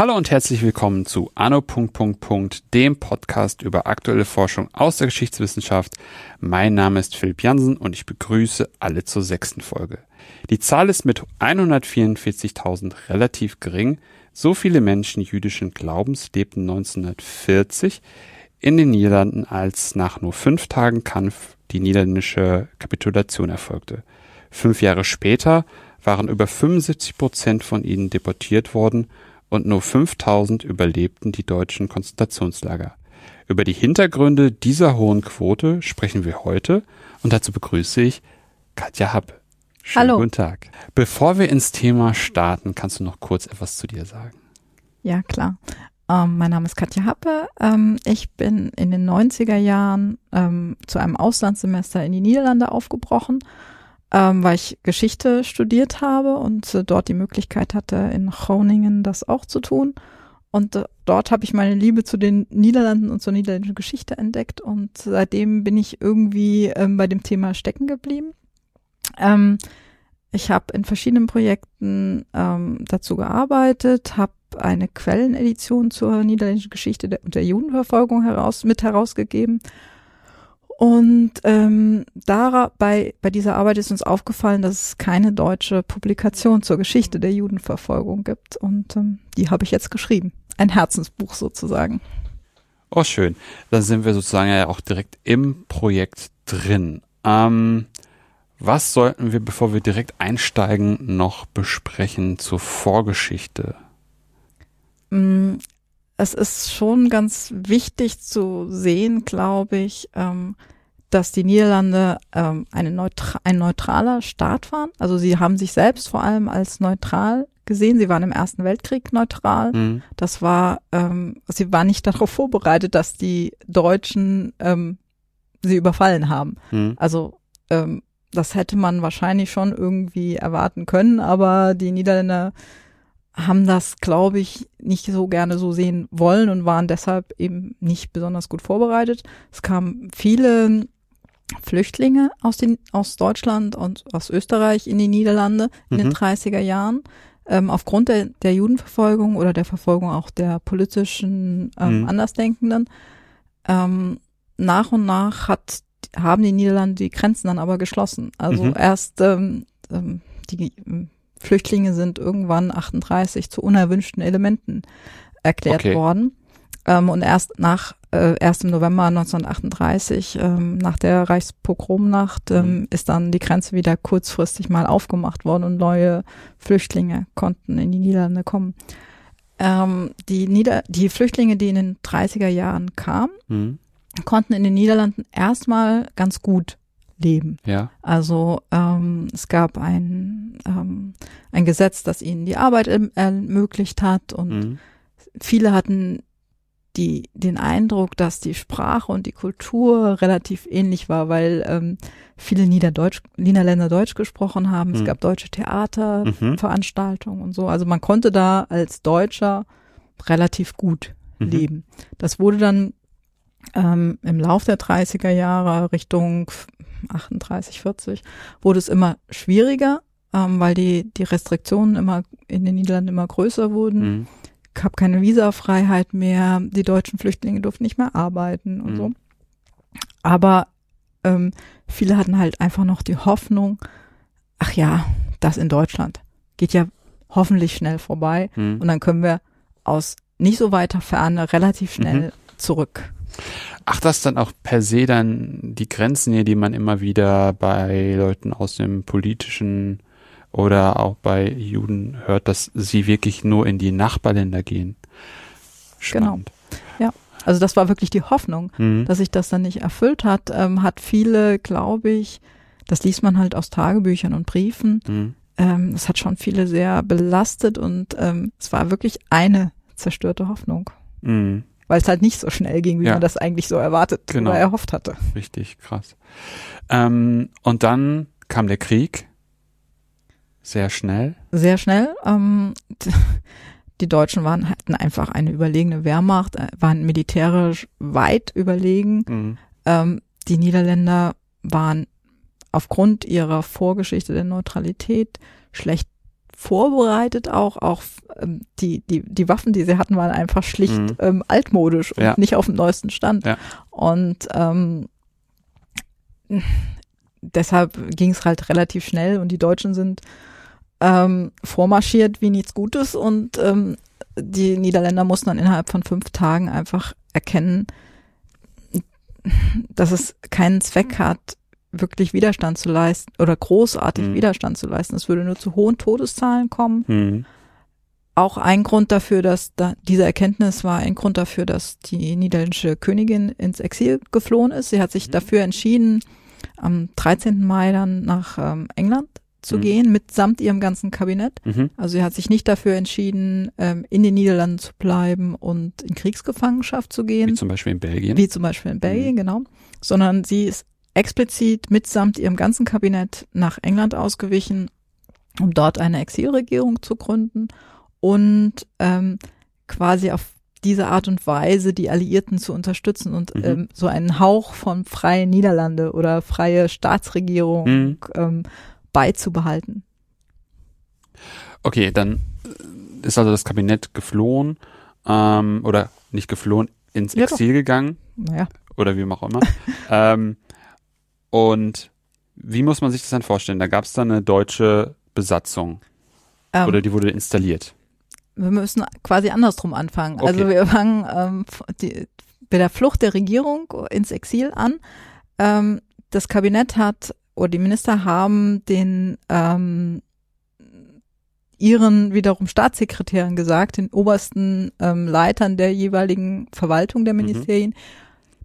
Hallo und herzlich willkommen zu Anno. dem Podcast über aktuelle Forschung aus der Geschichtswissenschaft. Mein Name ist Philipp Jansen und ich begrüße alle zur sechsten Folge. Die Zahl ist mit 144.000 relativ gering. So viele Menschen jüdischen Glaubens lebten 1940 in den Niederlanden, als nach nur fünf Tagen Kampf die niederländische Kapitulation erfolgte. Fünf Jahre später waren über 75 Prozent von ihnen deportiert worden und nur 5000 überlebten die deutschen Konzentrationslager. Über die Hintergründe dieser hohen Quote sprechen wir heute und dazu begrüße ich Katja Happe. Schönen Hallo. guten Tag. Bevor wir ins Thema starten, kannst du noch kurz etwas zu dir sagen? Ja, klar. Ähm, mein Name ist Katja Happe. Ähm, ich bin in den 90er Jahren ähm, zu einem Auslandssemester in die Niederlande aufgebrochen ähm, weil ich Geschichte studiert habe und äh, dort die Möglichkeit hatte, in Groningen das auch zu tun. Und äh, dort habe ich meine Liebe zu den Niederlanden und zur niederländischen Geschichte entdeckt und seitdem bin ich irgendwie ähm, bei dem Thema stecken geblieben. Ähm, ich habe in verschiedenen Projekten dazu gearbeitet, habe eine Quellenedition zur niederländischen Geschichte der, und der Judenverfolgung heraus, mit herausgegeben und ähm, dabei, bei dieser Arbeit ist uns aufgefallen, dass es keine deutsche Publikation zur Geschichte der Judenverfolgung gibt. Und ähm, die habe ich jetzt geschrieben. Ein Herzensbuch sozusagen. Oh, schön. Dann sind wir sozusagen ja auch direkt im Projekt drin. Ähm, was sollten wir, bevor wir direkt einsteigen, noch besprechen zur Vorgeschichte? Mm, es ist schon ganz wichtig zu sehen, glaube ich, ähm, dass die Niederlande ähm, eine neutral, ein neutraler Staat waren. Also sie haben sich selbst vor allem als neutral gesehen. Sie waren im Ersten Weltkrieg neutral. Mhm. Das war, ähm, sie waren nicht darauf vorbereitet, dass die Deutschen sie überfallen haben. Mhm. Also das hätte man wahrscheinlich schon irgendwie erwarten können, aber die Niederländer haben das, glaube ich, nicht so gerne so sehen wollen und waren deshalb eben nicht besonders gut vorbereitet. Es kamen viele Flüchtlinge aus, den, aus Deutschland und aus Österreich in die Niederlande in mhm. den 30er Jahren. Ähm, aufgrund der, der Judenverfolgung oder der Verfolgung auch der politischen ähm, mhm. Andersdenkenden. Ähm, nach und nach hat, haben die Niederlande die Grenzen dann aber geschlossen. Also mhm. erst ähm, ähm die Flüchtlinge sind irgendwann 38 zu unerwünschten Elementen erklärt okay. worden. Ähm, und erst nach äh, erst im November 1938, ähm, nach der Reichspogromnacht, ähm, mhm. ist dann die Grenze wieder kurzfristig mal aufgemacht worden und neue Flüchtlinge konnten in die Niederlande kommen. Ähm, die, Nieder die Flüchtlinge, die in den 30er Jahren kamen, mhm. konnten in den Niederlanden erstmal ganz gut leben. Ja. Also ähm, es gab ein, ähm, ein Gesetz, das ihnen die Arbeit ermöglicht hat und mhm. viele hatten die, den Eindruck, dass die Sprache und die Kultur relativ ähnlich war, weil ähm, viele Niederdeutsch, Niederländer Deutsch gesprochen haben. Mhm. Es gab deutsche Theaterveranstaltungen mhm. und so. Also man konnte da als Deutscher relativ gut mhm. leben. Das wurde dann ähm, im Lauf der 30er Jahre Richtung 38, 40, wurde es immer schwieriger, ähm, weil die, die Restriktionen immer in den Niederlanden immer größer wurden. Mhm. Gab keine Visafreiheit mehr, die deutschen Flüchtlinge durften nicht mehr arbeiten und mhm. so. Aber ähm, viele hatten halt einfach noch die Hoffnung, ach ja, das in Deutschland geht ja hoffentlich schnell vorbei mhm. und dann können wir aus nicht so weiter Ferne relativ schnell mhm. zurück. Ach, das dann auch per se dann die Grenzen hier, die man immer wieder bei Leuten aus dem politischen oder auch bei Juden hört, dass sie wirklich nur in die Nachbarländer gehen. Spannend. Genau. Ja. Also das war wirklich die Hoffnung, mhm. dass sich das dann nicht erfüllt hat, ähm, hat viele, glaube ich, das liest man halt aus Tagebüchern und Briefen. Mhm. Ähm, es hat schon viele sehr belastet und ähm, es war wirklich eine zerstörte Hoffnung. Mhm weil es halt nicht so schnell ging, wie ja. man das eigentlich so erwartet genau. oder erhofft hatte. Richtig, krass. Ähm, und dann kam der Krieg. Sehr schnell. Sehr schnell. Ähm, Die Deutschen waren, hatten einfach eine überlegene Wehrmacht, äh, waren militärisch weit überlegen. Mhm. Ähm, die Niederländer waren aufgrund ihrer Vorgeschichte der Neutralität schlecht vorbereitet auch, auch ähm, die, die, die Waffen, die sie hatten, waren einfach schlicht Mhm. ähm, altmodisch und Ja. nicht auf dem neuesten Stand. Ja. Und ähm, deshalb ging es halt relativ schnell und die Deutschen sind ähm, vormarschiert wie nichts Gutes und ähm, die Niederländer mussten dann innerhalb von fünf Tagen einfach erkennen, dass es keinen Zweck hat, wirklich Widerstand zu leisten oder großartig Mhm. Widerstand zu leisten. Es würde nur zu hohen Todeszahlen kommen. Mhm. Auch ein Grund dafür, dass da, diese Erkenntnis war ein Grund dafür, dass die niederländische Königin ins Exil geflohen ist. Sie hat sich Mhm. dafür entschieden, am 13. Mai dann nach ähm, England zu Mhm. gehen, mitsamt ihrem ganzen Kabinett. Mhm. Also sie hat sich nicht dafür entschieden, ähm, in den Niederlanden zu bleiben und in Kriegsgefangenschaft zu gehen Wie zum Beispiel in Belgien. wie zum Beispiel in Belgien, genau, sondern sie ist explizit mitsamt ihrem ganzen Kabinett nach England ausgewichen, um dort eine Exilregierung zu gründen und ähm, quasi auf diese Art und Weise die Alliierten zu unterstützen und Mhm. ähm, so einen Hauch von freien Niederlande oder freie Staatsregierung Mhm. ähm, beizubehalten. Okay, dann ist also das Kabinett geflohen ähm, oder nicht geflohen, ins Ja, doch. Exil gegangen Naja, oder wie auch immer. ähm, und wie muss man sich das dann vorstellen? Da gab es dann eine deutsche Besatzung ähm, oder die wurde installiert. wir müssen quasi andersrum anfangen. Also Okay. wir fangen ähm, die, bei der Flucht der Regierung ins Exil an. Ähm, das Kabinett hat oder die Minister haben den ähm, ihren wiederum Staatssekretären gesagt, den obersten ähm, Leitern der jeweiligen Verwaltung der Mhm. Ministerien,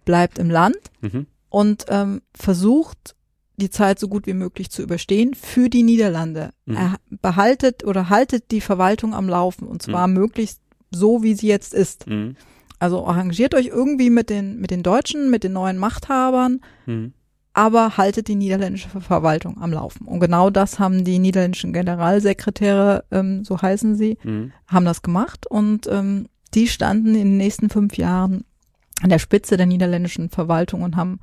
bleibt im Land Mhm. Und ähm, versucht die Zeit so gut wie möglich zu überstehen für die Niederlande. Mhm. Er behaltet oder haltet die Verwaltung am Laufen und zwar möglichst so, wie sie jetzt ist. Mhm. Also arrangiert euch irgendwie mit den, mit den Deutschen, mit den neuen Machthabern, Mhm. aber haltet die niederländische Ver- Verwaltung am Laufen. Und genau das haben die niederländischen Generalsekretäre, ähm, so heißen sie, Mhm. haben das gemacht und ähm, die standen in den nächsten fünf Jahren an der Spitze der niederländischen Verwaltung und haben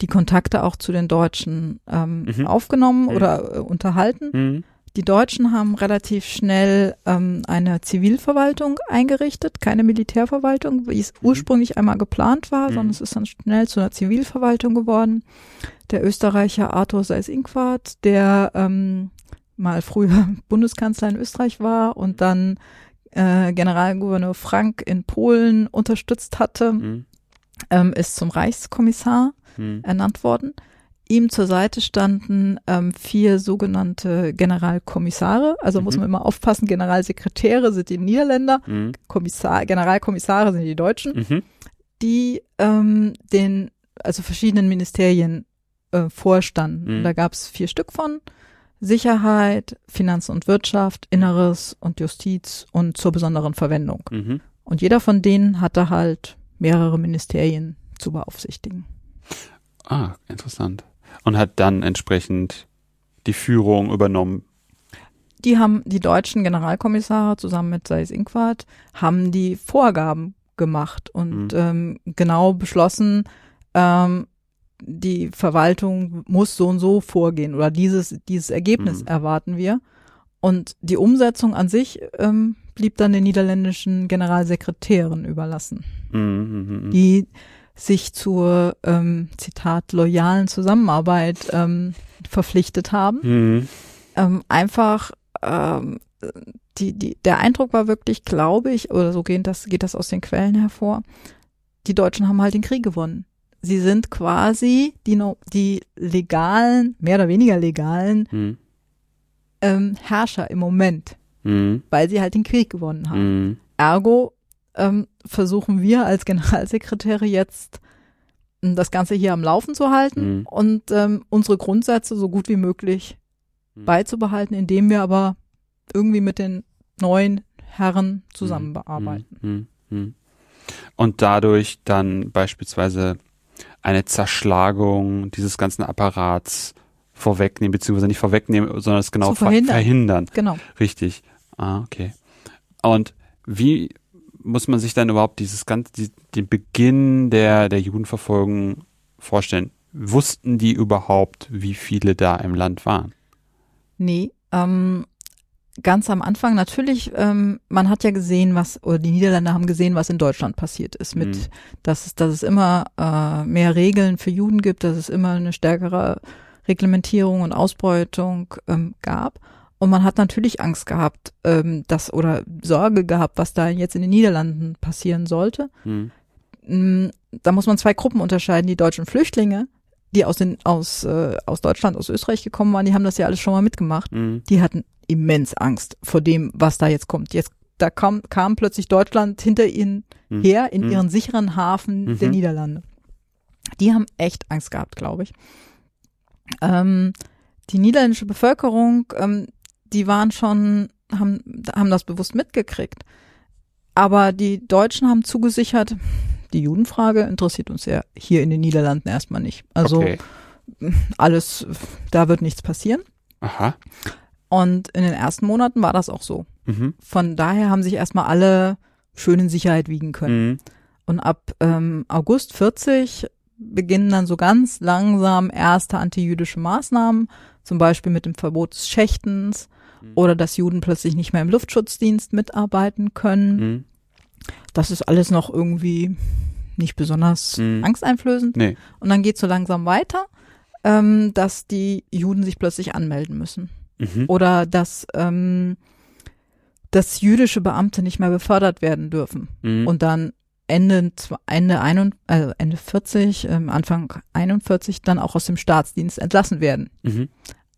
die Kontakte auch zu den Deutschen ähm, Mhm. aufgenommen Mhm. oder äh, unterhalten. Mhm. Die Deutschen haben relativ schnell ähm, eine Zivilverwaltung eingerichtet, keine Militärverwaltung, wie es ursprünglich einmal geplant war, Mhm. sondern es ist dann schnell zu einer Zivilverwaltung geworden. Der Österreicher Arthur Seyß-Inquart, der ähm, mal früher Bundeskanzler in Österreich war und dann äh, Generalgouverneur Frank in Polen unterstützt hatte, Mhm. ähm, ist zum Reichskommissar Mhm. ernannt worden. Ihm zur Seite standen ähm, vier sogenannte Generalkommissare. Also muss Mhm. man immer aufpassen, Generalsekretäre sind die Niederländer, Mhm. Kommissar, Generalkommissare sind die Deutschen, Mhm. die ähm, den, also verschiedenen Ministerien äh, vorstanden. Mhm. Da gab es vier Stück von. Sicherheit, Finanzen und Wirtschaft, Inneres und Justiz und zur besonderen Verwendung. Mhm. Und jeder von denen hatte halt mehrere Ministerien zu beaufsichtigen. Ah, interessant. Und hat dann entsprechend die Führung übernommen. die haben, die deutschen Generalkommissare zusammen mit Seis Inquart, haben die Vorgaben gemacht und Mhm. ähm, genau beschlossen, ähm, die Verwaltung muss so und so vorgehen oder dieses, dieses Ergebnis Mhm. erwarten wir. Und die Umsetzung an sich ähm, blieb dann den niederländischen Generalsekretären überlassen, Mhm. Mhm. Mhm. die sich zur, ähm, Zitat, loyalen Zusammenarbeit ähm, verpflichtet haben Mhm. ähm, einfach ähm, die, die, der Eindruck war wirklich, glaube ich, oder so geht das, geht das aus den Quellen hervor, die Deutschen haben halt den Krieg gewonnen. Sie sind quasi die, die legalen, mehr oder weniger legalen Mhm. ähm, Herrscher im Moment, Mhm. weil sie halt den Krieg gewonnen haben. Mhm. Ergo ähm, versuchen wir als Generalsekretäre jetzt ähm, das Ganze hier am Laufen zu halten Mhm. und ähm, unsere Grundsätze so gut wie möglich Mhm. beizubehalten, indem wir aber irgendwie mit den neuen Herren zusammenarbeiten. Mhm. Mhm. Und dadurch dann beispielsweise eine Zerschlagung dieses ganzen Apparats vorwegnehmen, beziehungsweise nicht vorwegnehmen, sondern es genau verhindern. verhindern. Genau. Richtig. Ah, okay. Und wie muss man sich dann überhaupt dieses ganze, die, den Beginn der, der Judenverfolgung vorstellen? Wussten die überhaupt, wie viele da im Land waren? Nee, ähm, ganz am Anfang natürlich, ähm, man hat ja gesehen, was, oder die Niederländer haben gesehen, was in Deutschland passiert ist, mit, Mhm. dass, es, dass es immer äh, mehr Regeln für Juden gibt, dass es immer eine stärkere Reglementierung und Ausbeutung ähm, gab. Und man hat natürlich Angst gehabt, ähm, dass oder Sorge gehabt, was da jetzt in den Niederlanden passieren sollte. Hm. Mm, Da muss man zwei Gruppen unterscheiden. Die deutschen Flüchtlinge, die aus, den, aus, äh, aus Deutschland, aus Österreich gekommen waren, die haben das ja alles schon mal mitgemacht. Hm. Die hatten immens Angst vor dem, was da jetzt kommt. Jetzt da kam, kam plötzlich Deutschland hinter ihnen Hm. her in Hm. ihren sicheren Hafen der Mhm. Niederlande. Die haben echt Angst gehabt, glaube ich. Ähm, die niederländische Bevölkerung, ähm, die waren schon, haben, haben das bewusst mitgekriegt. Aber die Deutschen haben zugesichert, die Judenfrage interessiert uns ja hier in den Niederlanden erstmal nicht. Also okay. alles, da wird nichts passieren. Aha. Und in den ersten Monaten war das auch so. Mhm. Von daher haben sich erstmal alle schön in Sicherheit wiegen können. Mhm. Und ab ähm, August 40 beginnen dann so ganz langsam erste antijüdische Maßnahmen, zum Beispiel mit dem Verbot des Schächtens Mhm. oder dass Juden plötzlich nicht mehr im Luftschutzdienst mitarbeiten können. Mhm. Das ist alles noch irgendwie nicht besonders Mhm. angsteinflößend. Nee. Und dann geht so langsam weiter, ähm, dass die Juden sich plötzlich anmelden müssen Mhm. oder dass ähm, dass jüdische Beamte nicht mehr befördert werden dürfen Mhm. und dann Ende Ende, ein, also Ende 40, ähm, Anfang 41 dann auch aus dem Staatsdienst entlassen werden. Mhm.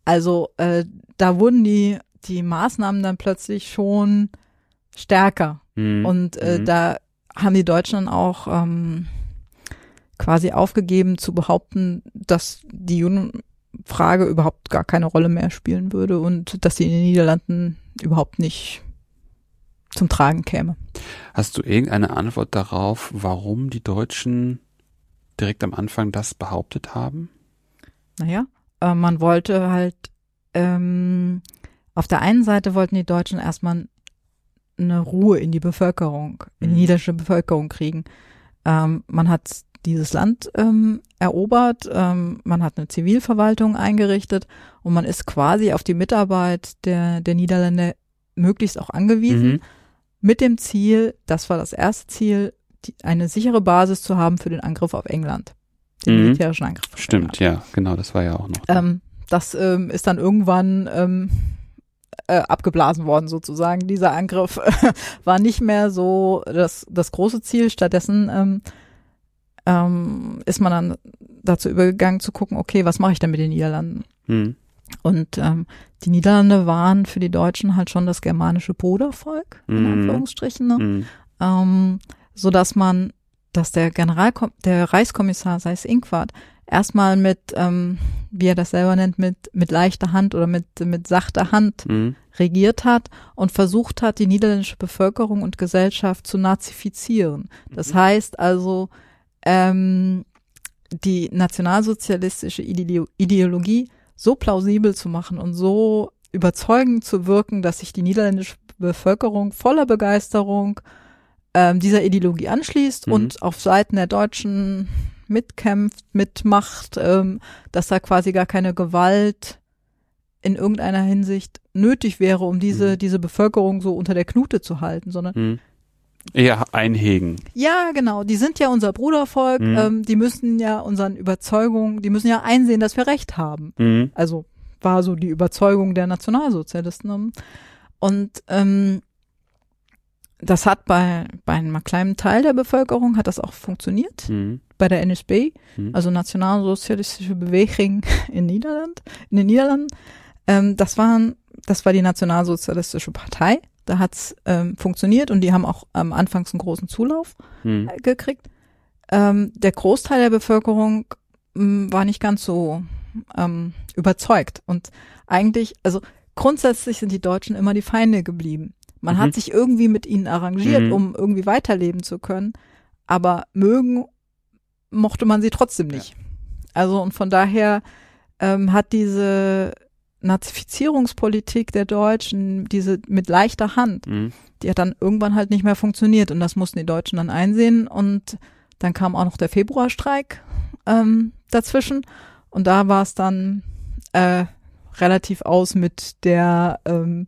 Also äh, da wurden die die Maßnahmen dann plötzlich schon stärker Mhm. und äh, Mhm. da haben die Deutschen dann auch ähm, quasi aufgegeben zu behaupten, dass die Judenfrage überhaupt gar keine Rolle mehr spielen würde und dass sie in den Niederlanden überhaupt nicht zum Tragen käme. Hast du irgendeine Antwort darauf, warum die Deutschen direkt am Anfang das behauptet haben? Naja, äh, man wollte halt, ähm, auf der einen Seite wollten die Deutschen erstmal eine Ruhe in die Bevölkerung, in die Mhm. niederländische Bevölkerung kriegen. Ähm, man hat dieses Land ähm, erobert, ähm, man hat eine Zivilverwaltung eingerichtet und man ist quasi auf die Mitarbeit der, der Niederländer möglichst auch angewiesen, Mhm. mit dem Ziel, das war das erste Ziel, die, eine sichere Basis zu haben für den Angriff auf England. Den Mhm. militärischen Angriff auf England. Stimmt, ja, genau, das war ja auch noch. Ähm, das ähm, ist dann irgendwann ähm, äh, abgeblasen worden sozusagen. Dieser Angriff war nicht mehr so das, das große Ziel. Stattdessen ähm, ähm, ist man dann dazu übergegangen zu gucken, okay, was mache ich denn mit den Niederlanden? Mhm. Und ähm, die Niederlande waren für die Deutschen halt schon das germanische Brudervolk, in Mhm. Anführungsstrichen, ne? Mhm. ähm, so dass man, dass der General, der Reichskommissar, sei es Inquart, erstmal mit, ähm, wie er das selber nennt, mit mit leichter Hand oder mit mit sachter Hand Mhm. regiert hat und versucht hat, die niederländische Bevölkerung und Gesellschaft zu nazifizieren. Das heißt also, ähm, die nationalsozialistische Ideo- Ideologie so plausibel zu machen und so überzeugend zu wirken, dass sich die niederländische Bevölkerung voller Begeisterung ähm, dieser Ideologie anschließt Mhm. und auf Seiten der Deutschen mitkämpft, mitmacht, ähm, dass da quasi gar keine Gewalt in irgendeiner Hinsicht nötig wäre, um diese, Mhm. diese Bevölkerung so unter der Knute zu halten, sondern Mhm. Eher einhegen. ja, genau, die sind ja unser Brudervolk, Mhm. ähm, die müssen ja unseren Überzeugungen, die müssen ja einsehen, dass wir Recht haben. Mhm. Also war so die Überzeugung der Nationalsozialisten. Und ähm, das hat bei, bei einem kleinen Teil der Bevölkerung hat das auch funktioniert. Mhm. Bei der NSB, Mhm. also Nationalsozialistische Bewegung in Niederland, in den Niederlanden. Ähm, das waren, das war die Nationalsozialistische Partei. Da hat's ähm, funktioniert und die haben auch am Anfangs einen großen Zulauf Mhm. äh, gekriegt. Ähm, der Großteil der Bevölkerung m, war nicht ganz so ähm, überzeugt. Und eigentlich, also grundsätzlich sind die Deutschen immer die Feinde geblieben. Man Mhm. hat sich irgendwie mit ihnen arrangiert, Mhm. um irgendwie weiterleben zu können. Aber mögen mochte man sie trotzdem nicht. Also und von daher ähm, hat diese Nazifizierungspolitik der Deutschen, diese mit leichter Hand, Mhm. die hat dann irgendwann halt nicht mehr funktioniert und das mussten die Deutschen dann einsehen und dann kam auch noch der Februarstreik ähm, dazwischen und da war es dann äh, relativ aus mit der ähm,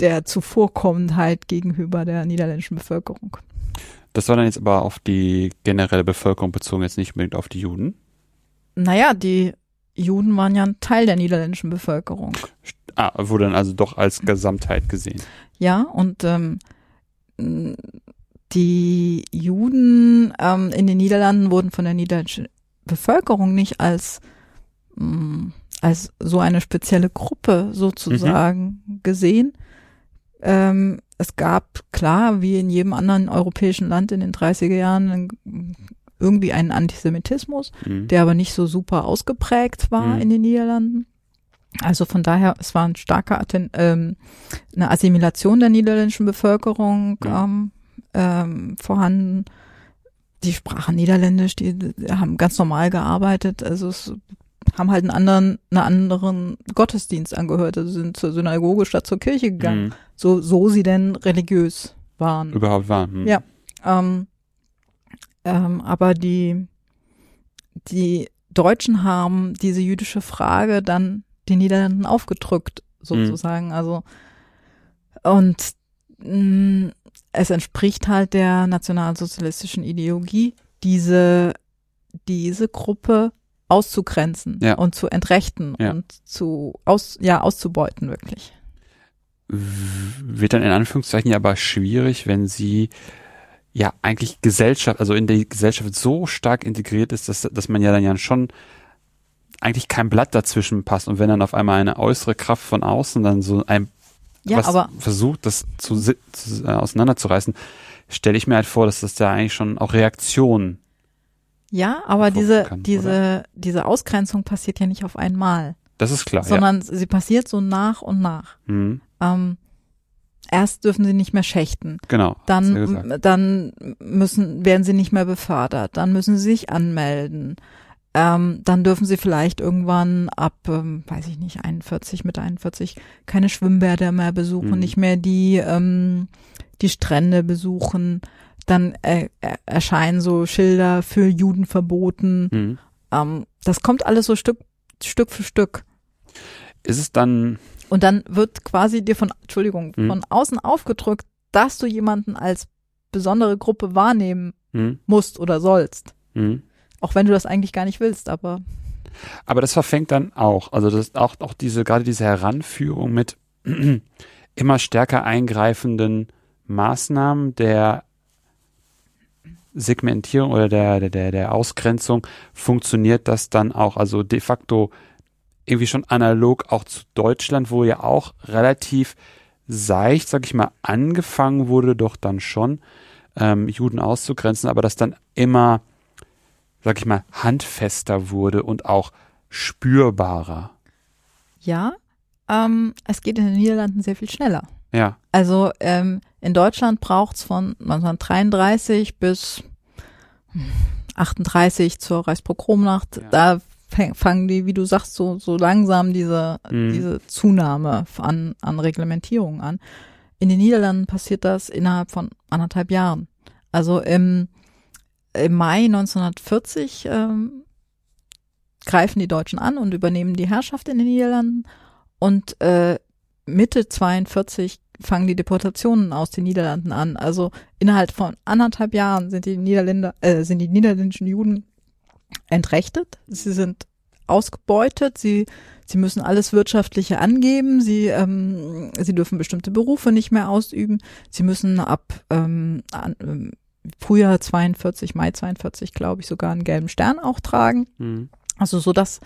der Zuvorkommendheit gegenüber der niederländischen Bevölkerung. Das war dann jetzt aber auf die generelle Bevölkerung bezogen, jetzt nicht unbedingt auf die Juden. Naja, die Juden waren ja ein Teil der niederländischen Bevölkerung. Ah, wurde dann also doch als Gesamtheit gesehen. Ja, und ähm, die Juden ähm, in den Niederlanden wurden von der niederländischen Bevölkerung nicht als, mh, als so eine spezielle Gruppe sozusagen gesehen. Ähm, es gab klar, wie in jedem anderen europäischen Land in den 30er Jahren, irgendwie einen Antisemitismus Mhm. der aber nicht so super ausgeprägt war Mhm. in den Niederlanden. Also von daher, es war ein starker Atten ähm, eine Assimilation der niederländischen Bevölkerung Ja. ähm, ähm, vorhanden. Die sprachen Niederländisch, die, die haben ganz normal gearbeitet, also es haben halt einen anderen, einen anderen Gottesdienst angehört, also sind zur Synagoge statt zur Kirche gegangen, Mhm. so, so sie denn religiös waren. Überhaupt war. Mhm. Ja. Ähm, ähm, aber die, die Deutschen haben diese jüdische Frage dann den Niederlanden aufgedrückt, sozusagen. Also, und mh, es entspricht halt der nationalsozialistischen Ideologie, diese, diese Gruppe auszugrenzen Ja. und zu entrechten Ja. und zu aus, ja, auszubeuten, wirklich. Wird dann in Anführungszeichen ja aber schwierig, wenn sie ja eigentlich Gesellschaft, also in die Gesellschaft so stark integriert ist, dass, dass man ja dann ja schon eigentlich kein Blatt dazwischen passt und wenn dann auf einmal eine äußere Kraft von außen dann so ein Ja, was aber versucht, das zu, zu, äh, auseinanderzureißen, stelle ich mir halt vor, dass das da eigentlich schon auch Reaktionen. Ja, aber diese, kann, diese, diese Ausgrenzung passiert ja nicht auf einmal, Das ist klar. sondern sie passiert so nach und nach. ja. Mhm, Ähm, erst dürfen sie nicht mehr schächten, genau. ja dann, gesagt. dann müssen, werden sie nicht mehr befördert, dann müssen sie sich anmelden. Ähm, dann dürfen sie vielleicht irgendwann ab, ähm, weiß ich nicht, 41, mit 41 keine Schwimmbäder mehr besuchen, Mhm. nicht mehr die, ähm, die Strände besuchen. Dann äh, äh, erscheinen so Schilder für Juden verboten. Mhm. Ähm, das kommt alles so Stück, Stück für Stück. Ist es dann, Und dann wird quasi dir von, Entschuldigung, Mhm. von außen aufgedrückt, dass du jemanden als besondere Gruppe wahrnehmen mhm, musst oder sollst. mhm. Auch wenn du das eigentlich gar nicht willst, aber Aber das verfängt dann auch. Also das ist auch, auch diese, gerade diese Heranführung mit immer stärker eingreifenden Maßnahmen der Segmentierung oder der, der, der, Ausgrenzung funktioniert das dann auch. Also de facto irgendwie schon analog auch zu Deutschland, wo ja auch relativ seicht, sag ich mal, angefangen wurde, doch dann schon ähm, Juden auszugrenzen, aber das dann immer, sag ich mal, handfester wurde und auch spürbarer. ja, ähm, es geht in den Niederlanden sehr viel schneller. Ja. Also ähm, in Deutschland braucht's von 1933 bis 38 zur Reichspogromnacht, Ja. da fangen die, wie du sagst, so, so langsam diese, Mhm. diese Zunahme an, an Reglementierung an. In den Niederlanden passiert das innerhalb von anderthalb Jahren. Also im, im Mai 1940 ähm, greifen die Deutschen an und übernehmen die Herrschaft in den Niederlanden und äh, Mitte 42 fangen die Deportationen aus den Niederlanden an. Also innerhalb von anderthalb Jahren sind die Niederländer, äh, sind die niederländischen Juden entrechtet. Sie sind ausgebeutet. Sie, sie müssen alles Wirtschaftliche angeben. Sie, ähm, sie dürfen bestimmte Berufe nicht mehr ausüben. Sie müssen ab ähm, an, ähm, Frühjahr 42, Mai 42, glaube ich, sogar einen gelben Stern auch tragen. Mhm. Also so dass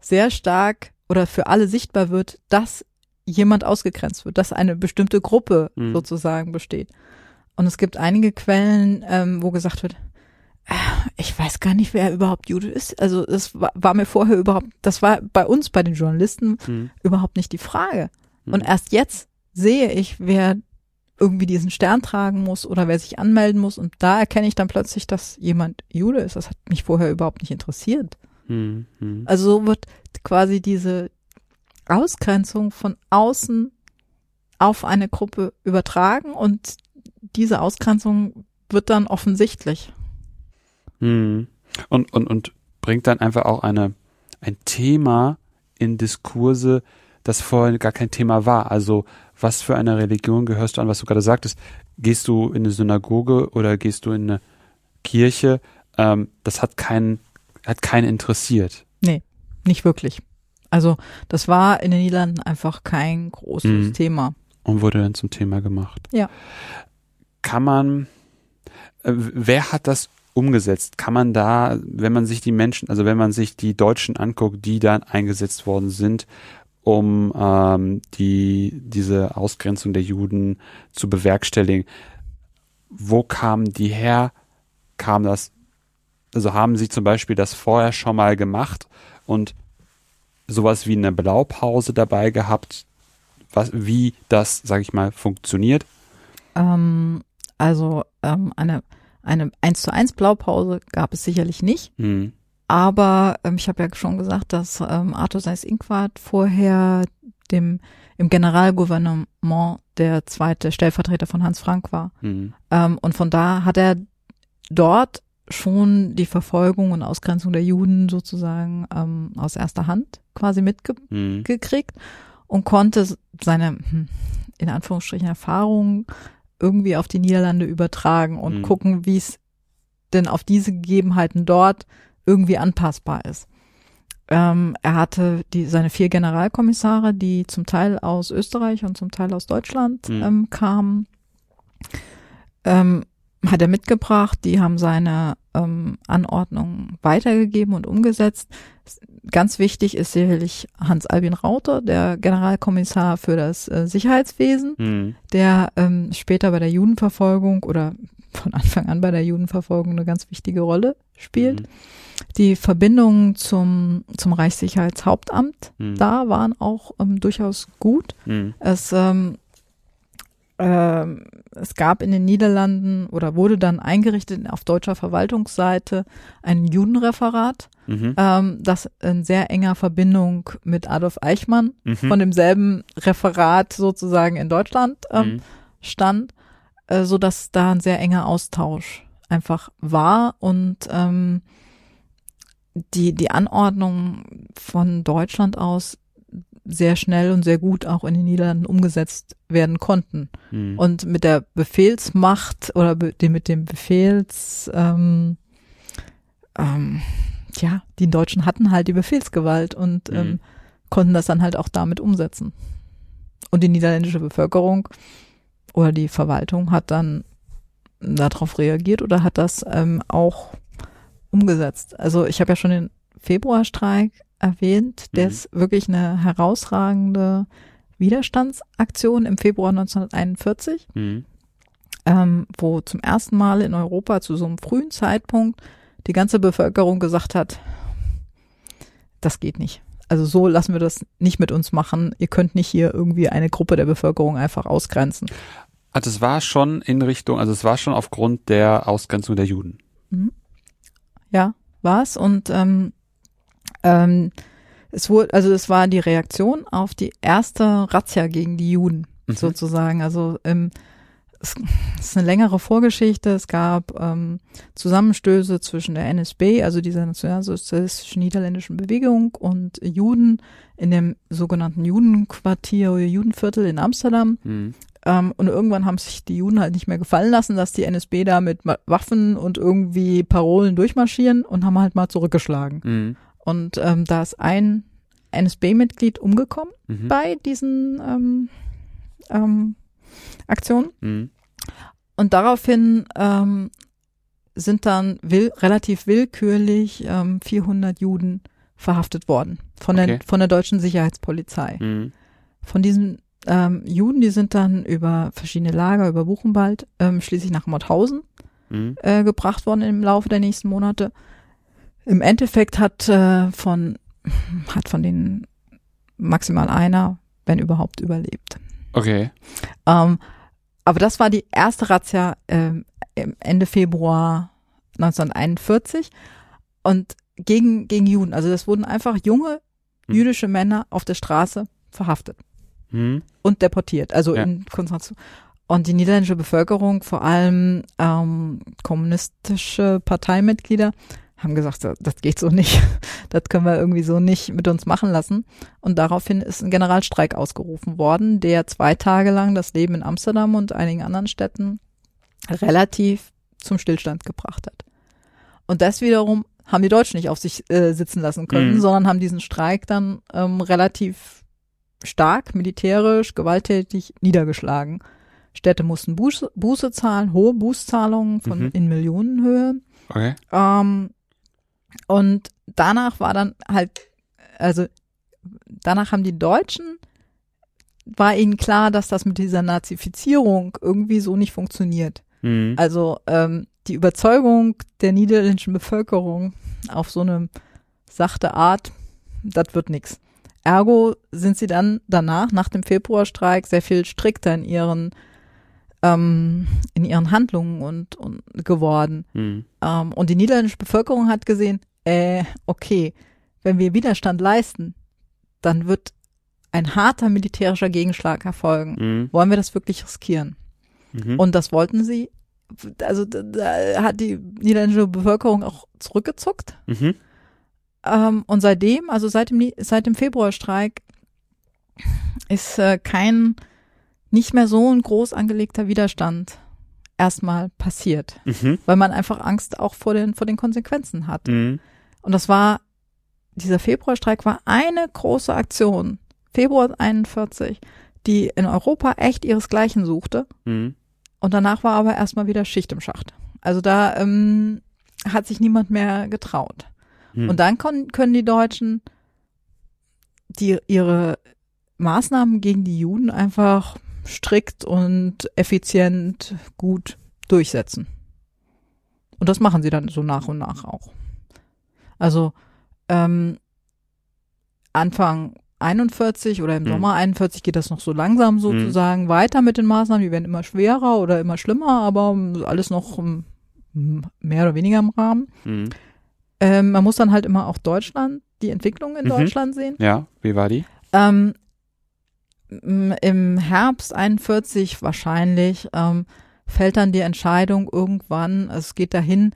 sehr stark oder für alle sichtbar wird, dass jemand ausgegrenzt wird, dass eine bestimmte Gruppe Mhm. sozusagen besteht. Und es gibt einige Quellen, ähm, wo gesagt wird, äh, ich weiß gar nicht, wer überhaupt Jude ist. Also es war, war mir vorher überhaupt, das war bei uns, bei den Journalisten, Mhm. überhaupt nicht die Frage. Und Mhm. erst jetzt sehe ich, wer irgendwie diesen Stern tragen muss oder wer sich anmelden muss. Und da erkenne ich dann plötzlich, dass jemand Jude ist. Das hat mich vorher überhaupt nicht interessiert. Mhm. Mhm. Also so wird quasi diese, Ausgrenzung von außen auf eine Gruppe übertragen und diese Ausgrenzung wird dann offensichtlich. Hm. Und, und, und bringt dann einfach auch eine, ein Thema in Diskurse, das vorher gar kein Thema war. Also was für eine Religion gehörst du an, was du gerade sagtest. Gehst du in eine Synagoge oder gehst du in eine Kirche? Ähm, das hat keinen, hat keinen interessiert. Nee, nicht wirklich. Also das war in den Niederlanden einfach kein großes mhm. Thema. Und wurde dann zum Thema gemacht. Ja. Kann man, äh, wer hat das umgesetzt? Kann man da, wenn man sich die Menschen, also wenn man sich die Deutschen anguckt, die dann eingesetzt worden sind, um ähm, die diese Ausgrenzung der Juden zu bewerkstelligen, wo kamen die her? Kam das, also haben sie zum Beispiel das vorher schon mal gemacht und sowas wie eine Blaupause dabei gehabt, was, wie das, sag ich mal, funktioniert? Ähm, also ähm, eine eine 1 zu 1 Blaupause gab es sicherlich nicht. Mhm. Aber ähm, ich habe ja schon gesagt, dass ähm, Arthur Seyß-Inquart vorher dem im Generalgouvernement der zweite Stellvertreter von Hans Frank war. Mhm. Ähm, und von da hat er dort schon die Verfolgung und Ausgrenzung der Juden sozusagen ähm, aus erster Hand quasi mitgekriegt mhm. und konnte seine hm, in Anführungsstrichen Erfahrungen irgendwie auf die Niederlande übertragen und mhm. gucken, wie es denn auf diese Gegebenheiten dort irgendwie anpassbar ist. Ähm, er hatte die, seine vier Generalkommissare, die zum Teil aus Österreich und zum Teil aus Deutschland mhm. ähm, kamen, ähm, hat er mitgebracht. Die haben seine ähm, Anordnungen weitergegeben und umgesetzt. Ganz wichtig ist sicherlich Hans Albin Rauter, der Generalkommissar für das äh, Sicherheitswesen, mhm. der ähm, später bei der Judenverfolgung oder von Anfang an bei der Judenverfolgung eine ganz wichtige Rolle spielt. Mhm. Die Verbindungen zum, zum Reichssicherheitshauptamt mhm. da waren auch ähm, durchaus gut. Mhm. Es ähm, es gab in den Niederlanden oder wurde dann eingerichtet auf deutscher Verwaltungsseite ein Judenreferat, mhm. ähm, das in sehr enger Verbindung mit Adolf Eichmann mhm. von demselben Referat sozusagen in Deutschland ähm, mhm. stand, äh, so dass da ein sehr enger Austausch einfach war und ähm, die die Anordnung von Deutschland aus sehr schnell und sehr gut auch in den Niederlanden umgesetzt werden konnten. Mhm. Und mit der Befehlsmacht oder be mit dem Befehls, ähm, ähm, ja, die Deutschen hatten halt die Befehlsgewalt und mhm. ähm, konnten das dann halt auch damit umsetzen. Und die niederländische Bevölkerung oder die Verwaltung hat dann darauf reagiert oder hat das ähm, auch umgesetzt. Also ich habe ja schon den Februarstreik erwähnt. Der mhm. ist wirklich eine herausragende Widerstandsaktion im Februar 1941, mhm. ähm, wo zum ersten Mal in Europa zu so einem frühen Zeitpunkt die ganze Bevölkerung gesagt hat, das geht nicht. Also so lassen wir das nicht mit uns machen. Ihr könnt nicht hier irgendwie eine Gruppe der Bevölkerung einfach ausgrenzen. Also es war schon in Richtung, also es war schon aufgrund der Ausgrenzung der Juden. Mhm. Ja, war es. Und ähm, ähm, es wurde, also es war die Reaktion auf die erste Razzia gegen die Juden mhm. sozusagen. Also ähm, es, es ist eine längere Vorgeschichte. Es gab ähm, Zusammenstöße zwischen der NSB, also dieser nationalsozialistischen niederländischen Bewegung, und Juden in dem sogenannten Judenquartier oder Judenviertel in Amsterdam. Mhm. Ähm, und irgendwann haben sich die Juden halt nicht mehr gefallen lassen, dass die NSB da mit Waffen und irgendwie Parolen durchmarschieren und haben halt mal zurückgeschlagen. Mhm. Und ähm, da ist ein NSB-Mitglied umgekommen mhm. bei diesen ähm, ähm, Aktionen. Mhm. Und daraufhin ähm, sind dann will, relativ willkürlich ähm, 400 Juden verhaftet worden von, okay. der, von der deutschen Sicherheitspolizei. Mhm. Von diesen ähm, Juden, die sind dann über verschiedene Lager, über Buchenwald, ähm, schließlich nach Mauthausen mhm. äh, gebracht worden im Laufe der nächsten Monate. Im Endeffekt hat äh, von hat von denen maximal einer, wenn überhaupt, überlebt. Okay. Ähm, aber das war die erste Razzia äh, Ende Februar 1941 und gegen gegen Juden. Also das wurden einfach junge hm. jüdische Männer auf der Straße verhaftet Mhm. und deportiert, also Ja. in Konzentration. Und die niederländische Bevölkerung, vor allem ähm, kommunistische Parteimitglieder, haben gesagt, "Das- geht so nicht. Das können wir irgendwie so nicht mit uns machen lassen. Und daraufhin ist ein Generalstreik ausgerufen worden, der zwei Tage lang das Leben in Amsterdam und einigen anderen Städten relativ zum Stillstand gebracht hat. Und das wiederum haben die Deutschen nicht auf sich äh, sitzen lassen können, Mhm. sondern haben diesen Streik dann ähm, relativ stark, militärisch, gewalttätig niedergeschlagen. Städte mussten Buße, Buße zahlen, hohe Bußzahlungen von Mhm. in Millionenhöhe. Okay. Ähm, und danach war dann halt, also danach haben die Deutschen, war ihnen klar, dass das mit dieser Nazifizierung irgendwie so nicht funktioniert. Mhm. Also ähm, die Überzeugung der niederländischen Bevölkerung auf so eine sachte Art, das wird nix. Ergo sind sie dann danach, nach dem Februarstreik, sehr viel strikter in ihren ähm, in ihren Handlungen und, und geworden. Mhm. Ähm, und die niederländische Bevölkerung hat gesehen, äh, okay, wenn wir Widerstand leisten, dann wird ein harter militärischer Gegenschlag erfolgen. Mhm. Wollen wir das wirklich riskieren? Mhm. Und das wollten sie. Also da, hat die niederländische Bevölkerung auch zurückgezuckt. Mhm. Ähm, und seitdem, also seit dem, seit dem Februarstreik, ist äh, kein nicht mehr so ein groß angelegter Widerstand erstmal passiert, Mhm. weil man einfach Angst auch vor den vor den Konsequenzen hat. Mhm. Und das war dieser Februarstreik war eine große Aktion, Februar 41, die in Europa echt ihresgleichen suchte. Mhm. Und danach war aber erstmal wieder Schicht im Schacht. Also da ähm, hat sich niemand mehr getraut. Mhm. Und dann kon- können die Deutschen die ihre Maßnahmen gegen die Juden einfach strikt und effizient gut durchsetzen. Und das machen sie dann so nach und nach auch. Also ähm, Anfang 41 oder im Hm. Sommer 41 geht das noch so langsam sozusagen weiter mit den Maßnahmen. Die werden immer schwerer oder immer schlimmer, aber alles noch ähm, mehr oder weniger im Rahmen. Mhm. Ähm, man muss dann halt immer auch Deutschland, die Entwicklung in Mhm. Deutschland sehen. Ja, wie war die? Ähm, Im Herbst 41 wahrscheinlich ähm, fällt dann die Entscheidung irgendwann, es geht dahin,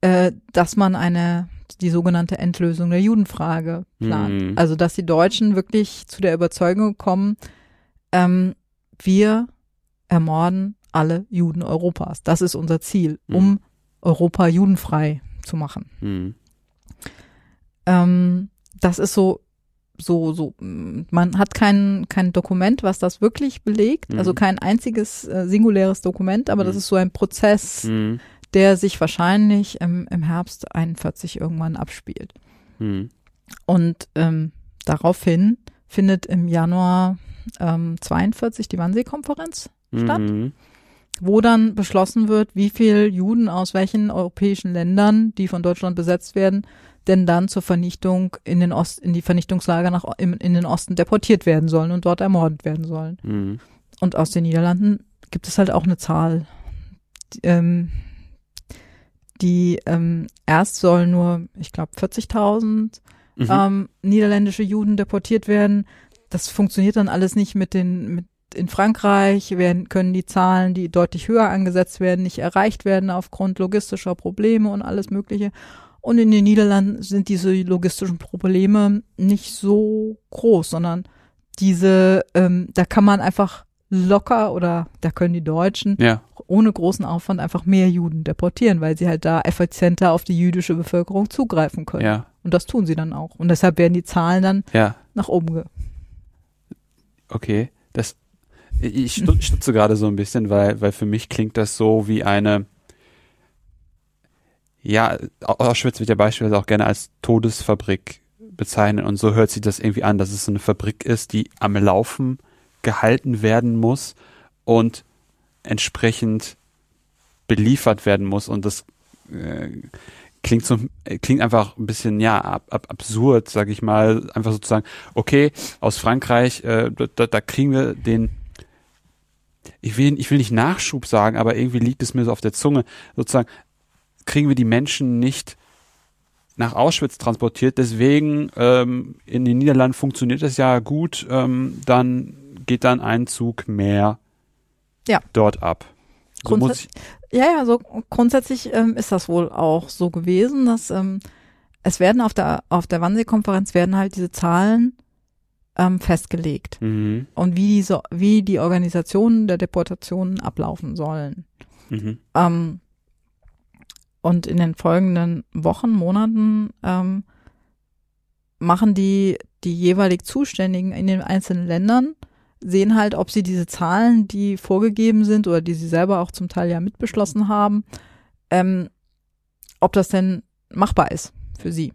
äh, dass man eine die sogenannte Endlösung der Judenfrage plant. Mhm. Also dass die Deutschen wirklich zu der Überzeugung kommen, ähm, wir ermorden alle Juden Europas. Das ist unser Ziel, um Mhm. Europa judenfrei zu machen. Mhm. Ähm, das ist so, so, so, man hat kein, kein Dokument, was das wirklich belegt, Mhm. also kein einziges äh, singuläres Dokument, aber das Mhm. ist so ein Prozess, Mhm. der sich wahrscheinlich im, im Herbst 41 irgendwann abspielt. Mhm. Und ähm, daraufhin findet im Januar ähm, 42 die Wannsee-Konferenz Stadt? Mhm. wo dann beschlossen wird, wie viel Juden aus welchen europäischen Ländern, die von Deutschland besetzt werden, denn dann zur Vernichtung in den Ost, in die Vernichtungslager nach in, in den Osten deportiert werden sollen und dort ermordet werden sollen. Mhm. Und aus den Niederlanden gibt es halt auch eine Zahl. Die, ähm, die ähm, erst sollen nur, ich glaube, 40.000 Mhm. ähm, niederländische Juden deportiert werden. Das funktioniert dann alles nicht mit den, mit in Frankreich werden, können die Zahlen, die deutlich höher angesetzt werden, nicht erreicht werden aufgrund logistischer Probleme und alles Mögliche. Und in den Niederlanden sind diese logistischen Probleme nicht so groß, sondern diese, ähm, da kann man einfach locker oder da können die Deutschen Ja. ohne großen Aufwand einfach mehr Juden deportieren, weil sie halt da effizienter auf die jüdische Bevölkerung zugreifen können. Ja. Und das tun sie dann auch. Und deshalb werden die Zahlen dann Ja. nach oben ge Okay. Das, ich stu- stutze gerade so ein bisschen, weil, weil für mich klingt das so wie eine, ja, Au- Auschwitz wird ja beispielsweise auch gerne als Todesfabrik bezeichnet und so hört sich das irgendwie an, dass es so eine Fabrik ist, die am Laufen gehalten werden muss und entsprechend beliefert werden muss und das äh, klingt so äh, klingt einfach ein bisschen ja ab, ab, absurd, sag ich mal, einfach sozusagen okay aus Frankreich äh, da, da kriegen wir den ich will ich will nicht Nachschub sagen, aber irgendwie liegt es mir so auf der Zunge sozusagen kriegen wir die Menschen nicht nach Auschwitz transportiert. Deswegen ähm, in den Niederlanden funktioniert das ja gut. Ähm, dann geht dann ein Zug mehr Ja. dort ab. So Grundsätzlich, ja, ja, so grundsätzlich ähm, ist das wohl auch so gewesen, dass ähm, es werden auf der auf der Wannsee-Konferenz werden halt diese Zahlen ähm, festgelegt. Mhm. und wie diese wie die Organisationen der Deportationen ablaufen sollen. Mhm. Und in den folgenden Wochen, Monaten ähm, machen die die jeweilig Zuständigen in den einzelnen Ländern sehen halt, ob sie diese Zahlen, die vorgegeben sind oder die sie selber auch zum Teil ja mitbeschlossen haben, ähm, ob das denn machbar ist für sie.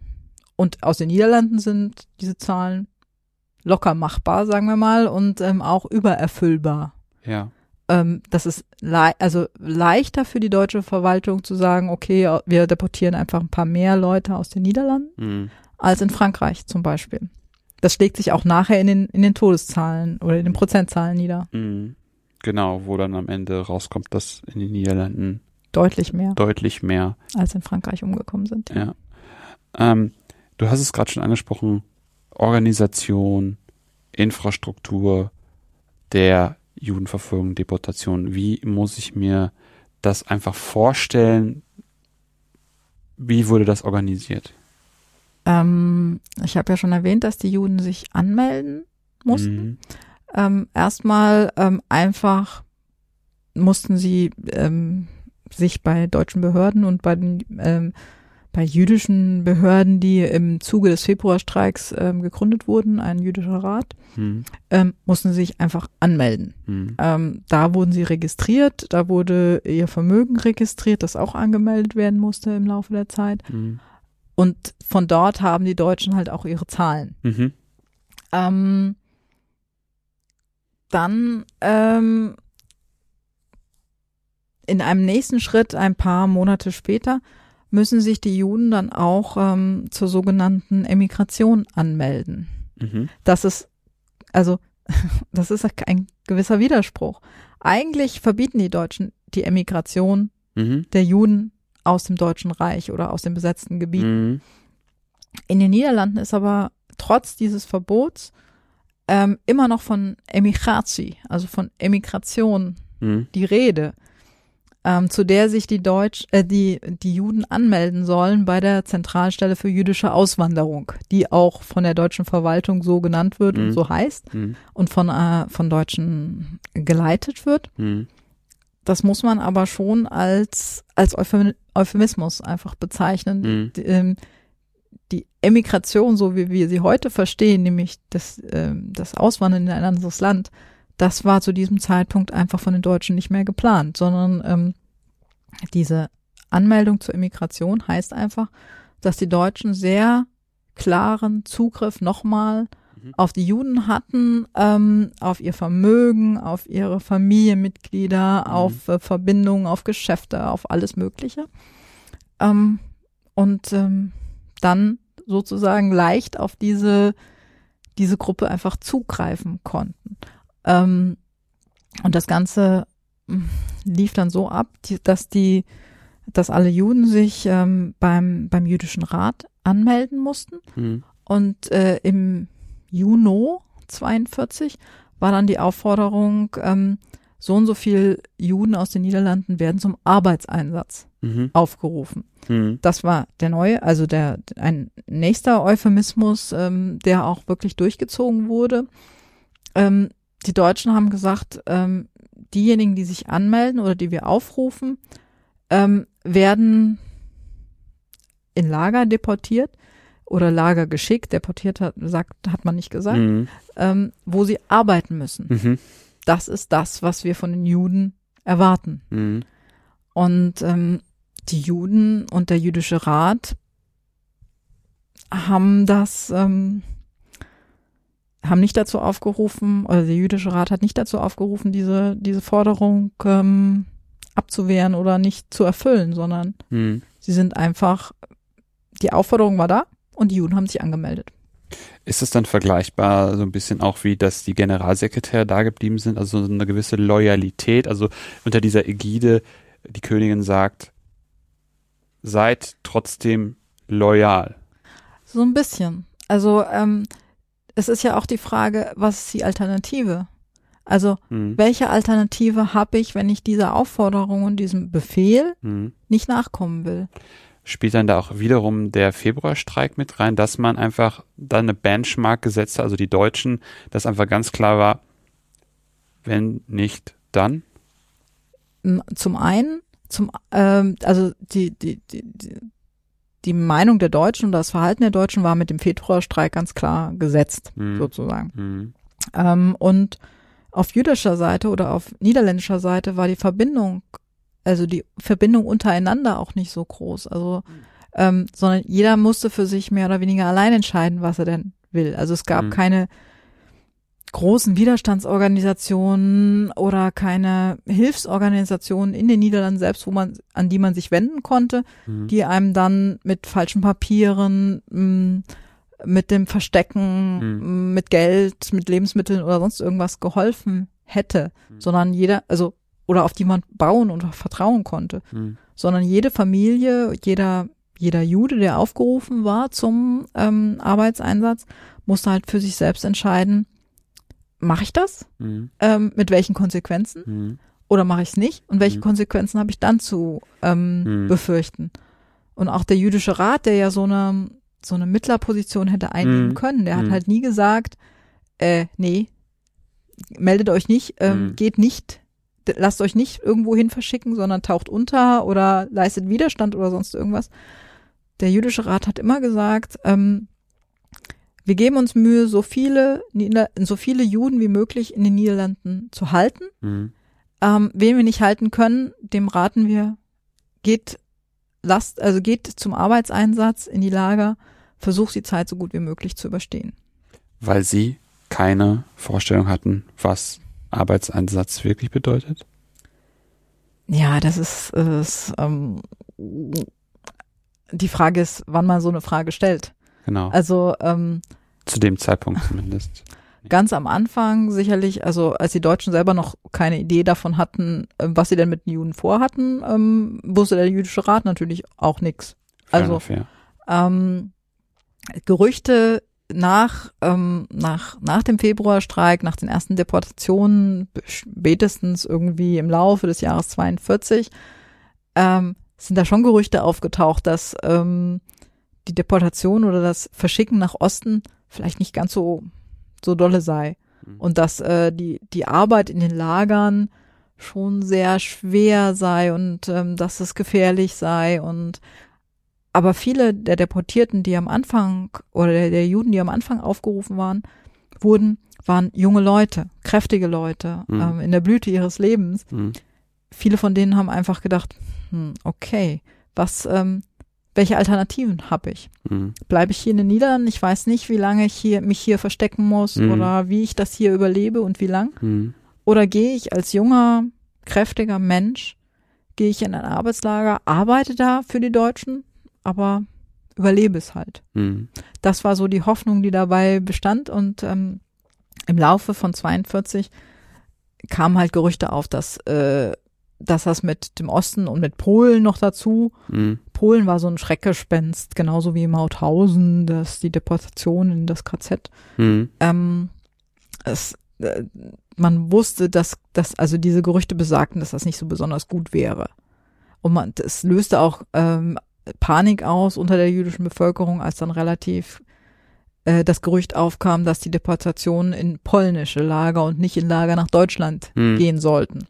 Und aus den Niederlanden sind diese Zahlen locker machbar, sagen wir mal, und ähm, auch übererfüllbar Ja. Ähm, das ist lei also leichter für die deutsche Verwaltung zu sagen, okay, wir deportieren einfach ein paar mehr Leute aus den Niederlanden Mhm. als in Frankreich zum Beispiel. Das schlägt sich auch nachher in den, in den Todeszahlen oder in den Prozentzahlen nieder. Mhm. Genau, wo dann am Ende rauskommt, dass in den Niederlanden Deutlich mehr deutlich mehr als in Frankreich umgekommen sind. Ja. Ähm, du hast es gerade schon angesprochen, Organisation, Infrastruktur der Judenverfolgung, Deportation. Wie muss ich mir das einfach vorstellen? Wie wurde das organisiert? Ähm, ich habe ja schon erwähnt, dass die Juden sich anmelden mussten. Mhm. Ähm, erstmal ähm, einfach mussten sie ähm, sich bei deutschen Behörden und bei den ähm, bei jüdischen Behörden, die im Zuge des Februarstreiks ähm, gegründet wurden, ein jüdischer Rat, Mhm. ähm, mussten sie sich einfach anmelden. Mhm. Ähm, da wurden sie registriert, da wurde ihr Vermögen registriert, das auch angemeldet werden musste im Laufe der Zeit. Mhm. Und von dort haben die Deutschen halt auch ihre Zahlen. Mhm. Ähm, dann ähm, in einem nächsten Schritt, ein paar Monate später, müssen sich die Juden dann auch ähm, zur sogenannten Emigration anmelden. Mhm. Das ist, also, das ist ein gewisser Widerspruch. Eigentlich verbieten die Deutschen die Emigration Mhm. der Juden aus dem Deutschen Reich oder aus den besetzten Gebieten. Mhm. In den Niederlanden ist aber trotz dieses Verbots ähm, immer noch von Emigratie, also von Emigration, Mhm. die Rede, ähm, zu der sich die Deutsch, äh, die die Juden anmelden sollen bei der Zentralstelle für jüdische Auswanderung, die auch von der deutschen Verwaltung so genannt wird Mhm. und so heißt Mhm. und von äh, von Deutschen geleitet wird. Mhm. Das muss man aber schon als als Euphem- Euphemismus einfach bezeichnen. Mhm. Die, ähm, die Emigration, so wie wir sie heute verstehen, nämlich das, ähm, das Auswandern in ein anderes Land, das war zu diesem Zeitpunkt einfach von den Deutschen nicht mehr geplant, sondern ähm, diese Anmeldung zur Emigration heißt einfach, dass die Deutschen sehr klaren Zugriff nochmal Mhm. auf die Juden hatten, ähm, auf ihr Vermögen, auf ihre Familienmitglieder, Mhm. auf äh, Verbindungen, auf Geschäfte, auf alles Mögliche. Ähm, und ähm, dann sozusagen leicht auf diese, diese Gruppe einfach zugreifen konnten. Ähm, und das Ganze mm, lief dann so ab, die, dass die, dass alle Juden sich ähm, beim, beim jüdischen Rat anmelden mussten. Mhm. Und äh, im Juni 42 war dann die Aufforderung, ähm, so und so viel Juden aus den Niederlanden werden zum Arbeitseinsatz Mhm. aufgerufen. Mhm. Das war der neue, also der ein nächster Euphemismus, ähm, der auch wirklich durchgezogen wurde. Ähm, die Deutschen haben gesagt, ähm, diejenigen, die sich anmelden oder die wir aufrufen, ähm, werden in Lager deportiert oder Lager geschickt. Deportiert hat, sagt, hat man nicht gesagt, Mhm. ähm, wo sie arbeiten müssen. Mhm. Das ist das, was wir von den Juden erwarten. Mhm. Und ähm, die Juden und der jüdische Rat haben das, ähm, haben nicht dazu aufgerufen, oder der jüdische Rat hat nicht dazu aufgerufen, diese, diese Forderung ähm, abzuwehren oder nicht zu erfüllen, sondern Mhm. sie sind einfach, die Aufforderung war da und die Juden haben sich angemeldet. Ist es dann vergleichbar so ein bisschen auch wie, dass die Generalsekretäre da geblieben sind, also so eine gewisse Loyalität, also unter dieser Ägide, die Königin sagt, seid trotzdem loyal. So ein bisschen. Also ähm, es ist ja auch die Frage, was ist die Alternative? Also Mhm. welche Alternative habe ich, wenn ich dieser Aufforderung und diesem Befehl Mhm. nicht nachkommen will? Spielt dann da auch wiederum der Februarstreik mit rein, dass man einfach dann eine Benchmark gesetzt hat, also die Deutschen, dass einfach ganz klar war, wenn nicht, dann? Zum einen, zum ähm, also die die die die die Meinung der Deutschen und das Verhalten der Deutschen war mit dem Februarstreik ganz klar gesetzt, Mhm. sozusagen. Mhm. Ähm, und auf jüdischer Seite oder auf niederländischer Seite war die Verbindung, also die Verbindung untereinander auch nicht so groß. Also, ähm, sondern jeder musste für sich mehr oder weniger allein entscheiden, was er denn will. Also es gab Mhm. keine großen Widerstandsorganisationen oder keine Hilfsorganisationen in den Niederlanden selbst, wo man, an die man sich wenden konnte, Mhm. die einem dann mit falschen Papieren, mh, mit dem Verstecken, Mhm. mh, mit Geld, mit Lebensmitteln oder sonst irgendwas geholfen hätte, Mhm. sondern jeder, also oder auf die man bauen und vertrauen konnte, Mhm. sondern jede Familie, jeder jeder Jude, der aufgerufen war zum ähm, Arbeitseinsatz, musste halt für sich selbst entscheiden, mache ich das? Mhm. Ähm, mit welchen Konsequenzen? Mhm. oder mache ich es nicht? Und welche Mhm. Konsequenzen habe ich dann zu ähm, Mhm. befürchten? Und auch der jüdische Rat, der ja so eine so eine Mittlerposition hätte einnehmen Mhm. können, der hat Mhm. halt nie gesagt, äh, nee, meldet euch nicht, ähm, geht nicht, lasst euch nicht irgendwo hin verschicken, sondern taucht unter oder leistet Widerstand oder sonst irgendwas. Der jüdische Rat hat immer gesagt, ähm, wir geben uns Mühe, so viele, so viele Juden wie möglich in den Niederlanden zu halten. Mhm. Ähm, wen wir nicht halten können, dem raten wir, geht, lasst, also geht zum Arbeitseinsatz in die Lager, versucht die Zeit so gut wie möglich zu überstehen. Weil sie keine Vorstellung hatten, was Arbeitseinsatz wirklich bedeutet. Ja, das ist, ist ähm, die Frage ist, wann man so eine Frage stellt. Genau. Also ähm, Zu dem Zeitpunkt zumindest. ganz am Anfang sicherlich, also als die Deutschen selber noch keine Idee davon hatten, äh, was sie denn mit den Juden vorhatten, ähm, wusste der jüdische Rat natürlich auch nichts. Also enough, ja. ähm, Gerüchte nach, ähm, nach, nach dem Februarstreik, nach den ersten Deportationen, spätestens irgendwie im Laufe des Jahres 42, ähm, sind da schon Gerüchte aufgetaucht, dass ähm, die Deportation oder das Verschicken nach Osten vielleicht nicht ganz so, so dolle sei. Mhm. Und dass äh, die, die Arbeit in den Lagern schon sehr schwer sei und ähm, dass es gefährlich sei und aber viele der Deportierten, die am Anfang oder der, der Juden, die am Anfang aufgerufen waren, wurden, waren junge Leute, kräftige Leute Mhm. ähm, in der Blüte ihres Lebens. Mhm. Viele von denen haben einfach gedacht, hm, okay, was, ähm, welche Alternativen habe ich? Mhm. Bleibe ich hier in den Niederlanden? Ich weiß nicht, wie lange ich hier mich hier verstecken muss Mhm. oder wie ich das hier überlebe und wie lang. Mhm. Oder gehe ich als junger, kräftiger Mensch, gehe ich in ein Arbeitslager, arbeite da für die Deutschen, aber überlebe es halt. Mhm. Das war so die Hoffnung, die dabei bestand und ähm, im Laufe von 42 kamen halt Gerüchte auf, dass, äh, dass das mit dem Osten und mit Polen noch dazu Mhm. Polen war so ein Schreckgespenst, genauso wie Mauthausen, dass die Deportation in das KZ. Mhm. Ähm, es, äh, man wusste, dass, dass also diese Gerüchte besagten, dass das nicht so besonders gut wäre. Und man, es löste auch ähm, Panik aus unter der jüdischen Bevölkerung, als dann relativ äh, das Gerücht aufkam, dass die Deportationen in polnische Lager und nicht in Lager nach Deutschland Mhm. gehen sollten.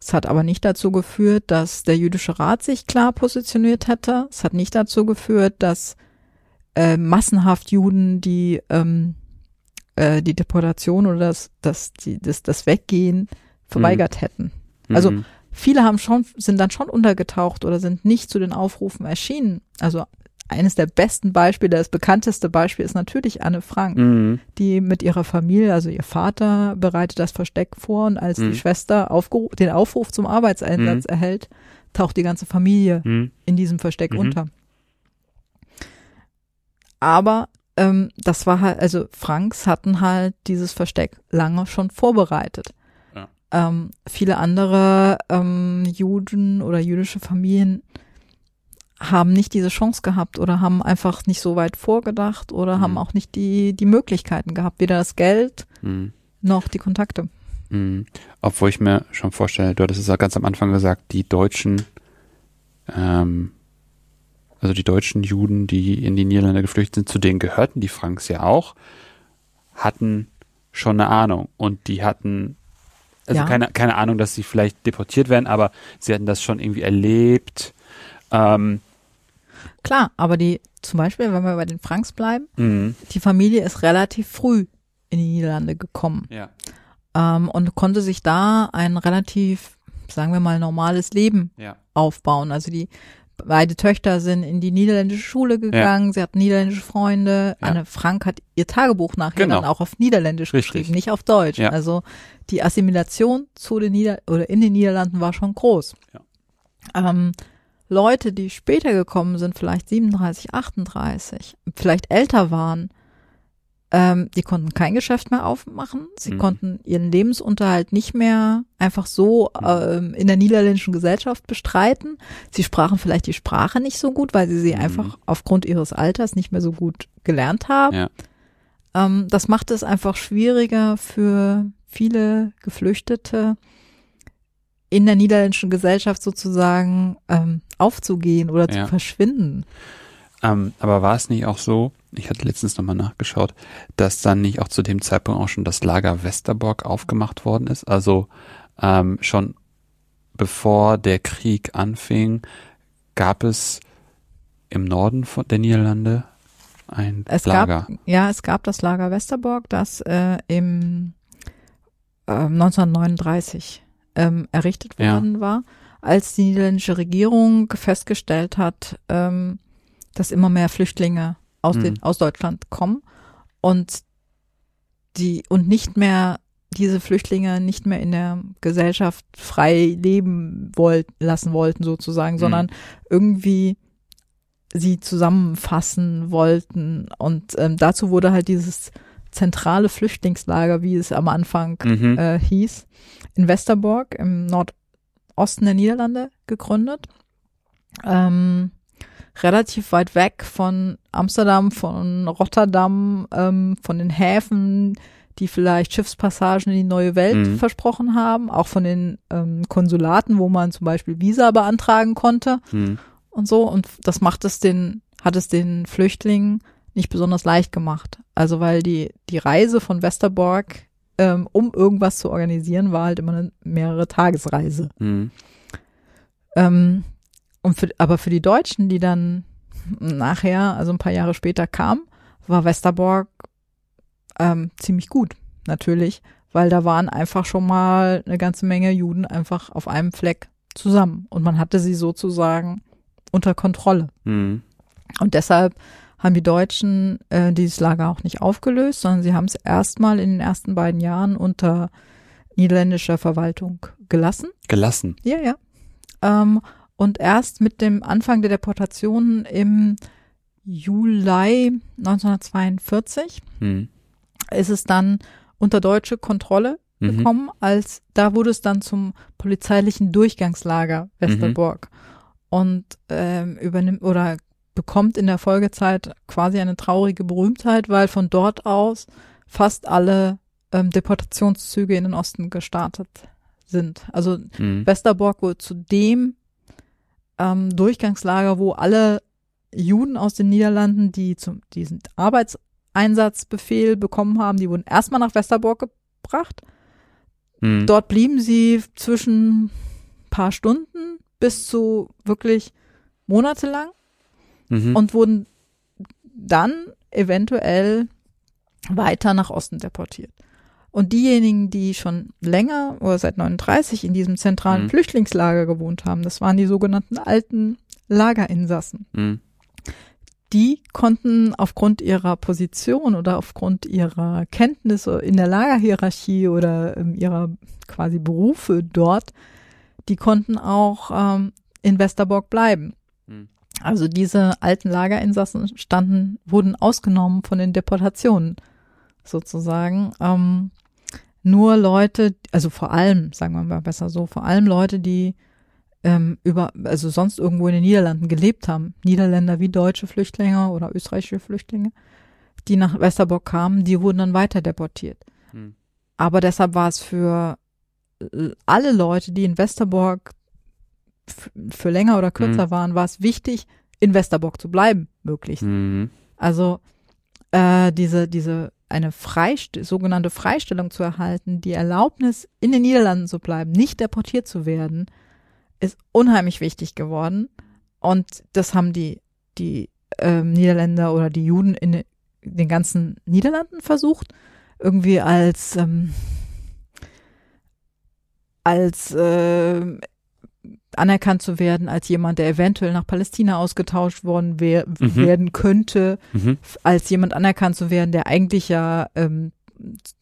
Es hat aber nicht dazu geführt, dass der jüdische Rat sich klar positioniert hätte. Es hat nicht dazu geführt, dass äh, massenhaft Juden die ähm, äh, die Deportation oder das das die, das das Weggehen verweigert hätten. Also Mhm. viele haben schon sind dann schon untergetaucht oder sind nicht zu den Aufrufen erschienen. Also eines der besten Beispiele, das bekannteste Beispiel ist natürlich Anne Frank Mhm. die mit ihrer Familie, also ihr Vater bereitet das Versteck vor und als Mhm. die Schwester den Aufruf zum Arbeitseinsatz Mhm. erhält, taucht die ganze Familie Mhm. in diesem Versteck Mhm. unter. Aber ähm, das war halt, also Franks hatten halt dieses Versteck lange schon vorbereitet. Ja. Ähm, viele andere ähm, Juden oder jüdische Familien haben nicht diese Chance gehabt oder haben einfach nicht so weit vorgedacht oder Mhm. haben auch nicht die, die Möglichkeiten gehabt, weder das Geld Mhm. noch die Kontakte. Mhm. Obwohl ich mir schon vorstelle, du hattest es ja ganz am Anfang gesagt, die Deutschen, ähm, also die deutschen Juden, die in die Niederlande geflüchtet sind, zu denen gehörten die Franks ja auch, hatten schon eine Ahnung und die hatten also Ja. keine, keine Ahnung, dass sie vielleicht deportiert werden, aber sie hatten das schon irgendwie erlebt. Ähm, Klar, aber die, zum Beispiel, wenn wir bei den Franks bleiben, mh, die Familie ist relativ früh in die Niederlande gekommen ja. ähm, und konnte sich da ein relativ, sagen wir mal, normales Leben Ja. aufbauen. Also die beide Töchter sind in die niederländische Schule gegangen, sie hatten niederländische Freunde. Ja. Anne Frank hat ihr Tagebuch nachher Genau. dann auch auf Niederländisch Richtig. geschrieben, nicht auf Deutsch. Ja. Also die Assimilation zu den Nieder oder in den Niederlanden war schon groß. Ähm, Leute, die später gekommen sind, vielleicht 37, 38, vielleicht älter waren, ähm, die konnten kein Geschäft mehr aufmachen. Sie Mhm. konnten ihren Lebensunterhalt nicht mehr einfach so ähm, in der niederländischen Gesellschaft bestreiten. Sie sprachen vielleicht die Sprache nicht so gut, weil sie sie Mhm. einfach aufgrund ihres Alters nicht mehr so gut gelernt haben. Ja. Ähm, das macht es einfach schwieriger für viele Geflüchtete in der niederländischen Gesellschaft sozusagen ähm, aufzugehen oder Ja. zu verschwinden. Ähm, aber war es nicht auch so, ich hatte letztens nochmal nachgeschaut, dass dann nicht auch zu dem Zeitpunkt auch schon das Lager Westerbork aufgemacht worden ist? Also ähm, schon bevor der Krieg anfing, gab es im Norden von der Niederlande ein Es Lager. gab, ja, es gab das Lager Westerbork, das äh, im ähm, 1939 ähm, errichtet Ja. worden war, als die niederländische Regierung festgestellt hat, ähm, dass immer mehr Flüchtlinge aus, Mhm. den, aus Deutschland kommen und die und nicht mehr diese Flüchtlinge nicht mehr in der Gesellschaft frei leben wollt, lassen wollten sozusagen, Mhm. sondern irgendwie sie zusammenfassen wollten. Und ähm, dazu wurde halt dieses zentrale Flüchtlingslager, wie es am Anfang Mhm. äh, hieß, in Westerbork im Nordosten der Niederlande gegründet. Ähm, relativ weit weg von Amsterdam, von Rotterdam, ähm, von den Häfen, die vielleicht Schiffspassagen in die neue Welt Mhm. versprochen haben, auch von den ähm, Konsulaten, wo man zum Beispiel Visa beantragen konnte Mhm. und so. Und das macht es den, hat es den Flüchtlingen nicht besonders leicht gemacht. Also weil die, die Reise von Westerbork, ähm, um irgendwas zu organisieren, war halt immer eine mehrere Tagesreise. Mhm. Ähm, und für, aber für die Deutschen, die dann nachher, also ein paar Jahre später kamen, war Westerbork ähm, ziemlich gut, natürlich, weil da waren einfach schon mal eine ganze Menge Juden einfach auf einem Fleck zusammen und man hatte sie sozusagen unter Kontrolle. Mhm. Und deshalb haben die Deutschen äh, dieses Lager auch nicht aufgelöst, sondern sie haben es erstmal in den ersten beiden Jahren unter niederländischer Verwaltung gelassen. Gelassen. Ja, ja. Ähm, und erst mit dem Anfang der Deportation im Juli 1942 Mhm. ist es dann unter deutsche Kontrolle Mhm. gekommen, als da wurde es dann zum polizeilichen Durchgangslager Westerbork und ähm, übernimmt oder bekommt in der Folgezeit quasi eine traurige Berühmtheit, weil von dort aus fast alle ähm, Deportationszüge in den Osten gestartet sind. Also Mhm. Westerbork wurde zu dem ähm, Durchgangslager, wo alle Juden aus den Niederlanden, die zum diesen Arbeitseinsatzbefehl bekommen haben, die wurden erstmal nach Westerbork gebracht. Mhm. Dort blieben sie zwischen paar Stunden bis zu wirklich monatelang Mhm. und wurden dann eventuell weiter nach Osten deportiert. Und diejenigen, die schon länger oder seit 39 in diesem zentralen Mhm. Flüchtlingslager gewohnt haben, das waren die sogenannten alten Lagerinsassen. Mhm. Die konnten aufgrund ihrer Position oder aufgrund ihrer Kenntnisse in der Lagerhierarchie oder ähm, ihrer quasi Berufe dort, die konnten auch ähm, in Westerbork bleiben. Also diese alten Lagerinsassen standen, wurden ausgenommen von den Deportationen sozusagen. Ähm, nur Leute, also vor allem, sagen wir mal besser so, vor allem Leute, die ähm, über, also sonst irgendwo in den Niederlanden gelebt haben. Niederländer wie deutsche Flüchtlinge oder österreichische Flüchtlinge, die nach Westerbork kamen, die wurden dann weiter deportiert. Hm. Aber deshalb war es für äh, alle Leute, die in Westerbork für länger oder kürzer hm. waren, war es wichtig, in Westerbork zu bleiben, möglichst. Mhm. Also äh, diese, diese eine Freist sogenannte Freistellung zu erhalten, die Erlaubnis, in den Niederlanden zu bleiben, nicht deportiert zu werden, ist unheimlich wichtig geworden. Und das haben die, die ähm, Niederländer oder die Juden in den ganzen Niederlanden versucht, irgendwie als, ähm, als äh, anerkannt zu werden als jemand, der eventuell nach Palästina ausgetauscht worden wär, mhm. werden könnte, mhm. als jemand anerkannt zu werden, der eigentlich ja ähm,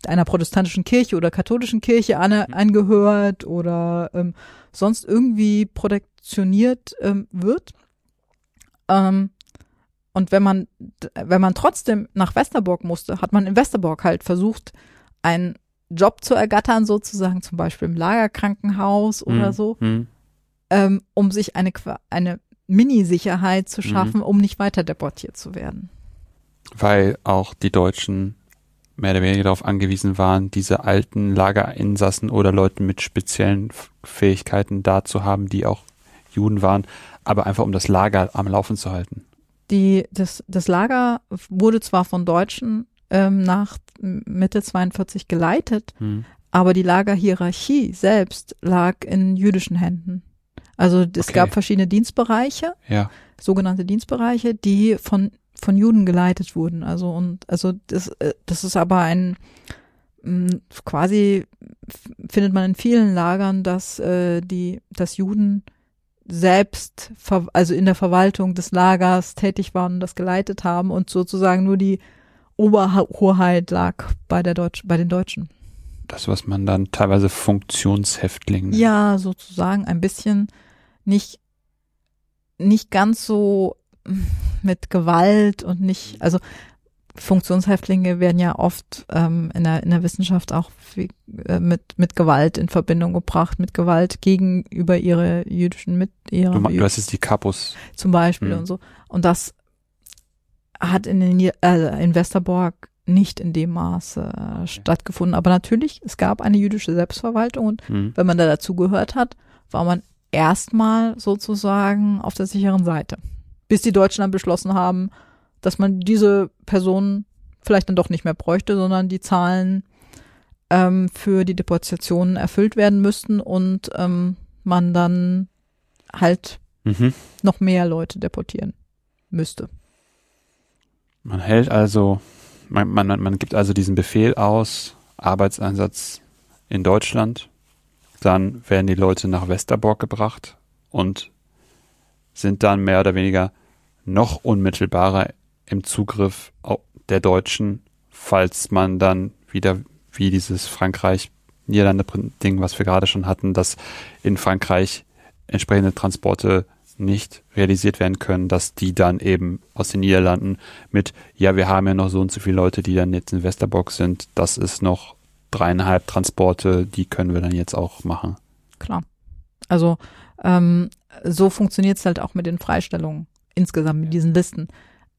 einer protestantischen Kirche oder katholischen Kirche an, mhm. angehört oder ähm, sonst irgendwie protektioniert ähm, wird. Ähm, und wenn man, wenn man trotzdem nach Westerbork musste, hat man in Westerbork halt versucht, einen Job zu ergattern, sozusagen, zum Beispiel im Lagerkrankenhaus oder mhm. so. Mhm ähm, um sich eine, eine Mini-Sicherheit zu mhm. schaffen, mhm. um nicht weiter deportiert zu werden. Weil auch die Deutschen mehr oder weniger darauf angewiesen waren, diese alten Lagerinsassen oder Leute mit speziellen Fähigkeiten da zu haben, die auch Juden waren, aber einfach um das Lager am Laufen zu halten. Die, das, das Lager wurde zwar von Deutschen ähm, nach Mitte 42 geleitet, hm. aber die Lagerhierarchie selbst lag in jüdischen Händen. Also es okay. gab verschiedene Dienstbereiche, ja. sogenannte Dienstbereiche, die von von Juden geleitet wurden. Also und also das äh, das ist aber ein mm, quasi findet man in vielen Lagern, dass äh, die dass Juden selbst also in der Verwaltung des Lagers tätig waren und das geleitet haben und sozusagen nur die Oberhoheit lag bei der Deutsch bei den Deutschen. Das was man dann teilweise Funktionshäftling. Ja, sozusagen ein bisschen nicht, nicht ganz so mit Gewalt und nicht, also Funktionshäftlinge werden ja oft ähm, in, der, in der Wissenschaft auch wie, äh, mit, mit Gewalt in Verbindung gebracht, mit Gewalt gegenüber ihre jüdischen mit ihrer. Du, du hast jetzt die Kapus. Zum Beispiel mhm. und so. Und das hat in, den, äh, in Westerborg nicht in dem Maße äh, stattgefunden. Aber natürlich, es gab eine jüdische Selbstverwaltung und mhm. wenn man da dazugehört hat, war man erstmal sozusagen auf der sicheren Seite. Bis die Deutschen dann beschlossen haben, dass man diese Personen vielleicht dann doch nicht mehr bräuchte, sondern die Zahlen ähm, für die Deportationen erfüllt werden müssten und ähm, man dann halt mhm. noch mehr Leute deportieren müsste. Man hält also, man, man, man gibt also diesen Befehl aus, Arbeitseinsatz in Deutschland dann werden die Leute nach Westerbork gebracht und sind dann mehr oder weniger noch unmittelbarer im Zugriff der Deutschen, falls man dann wieder wie dieses Frankreich-Niederlande-Ding, was wir gerade schon hatten, dass in Frankreich entsprechende Transporte nicht realisiert werden können, dass die dann eben aus den Niederlanden mit, ja, wir haben ja noch so und so viele Leute, die dann jetzt in Westerbork sind, das ist noch dreieinhalb Transporte, die können wir dann jetzt auch machen. Klar. Also ähm, so funktioniert es halt auch mit den Freistellungen insgesamt, mit diesen Listen.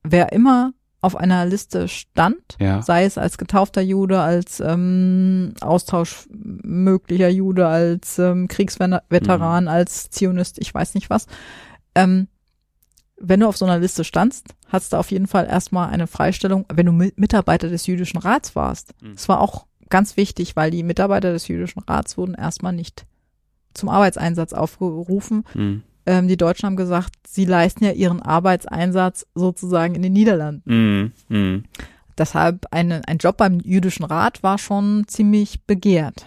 Wer immer auf einer Liste stand, ja. sei es als getaufter Jude, als ähm, austauschmöglicher Jude, als ähm, Kriegsveteran, mhm. als Zionist, ich weiß nicht was. Ähm, wenn du auf so einer Liste standst, hast du auf jeden Fall erstmal eine Freistellung, wenn du Mitarbeiter des jüdischen Rats warst. Mhm. Das war auch ganz wichtig, weil die Mitarbeiter des jüdischen Rats wurden erstmal nicht zum Arbeitseinsatz aufgerufen. Mhm. Ähm, die Deutschen haben gesagt, sie leisten ja ihren Arbeitseinsatz sozusagen in den Niederlanden. Mhm. Mhm. Deshalb eine, ein Job beim jüdischen Rat war schon ziemlich begehrt.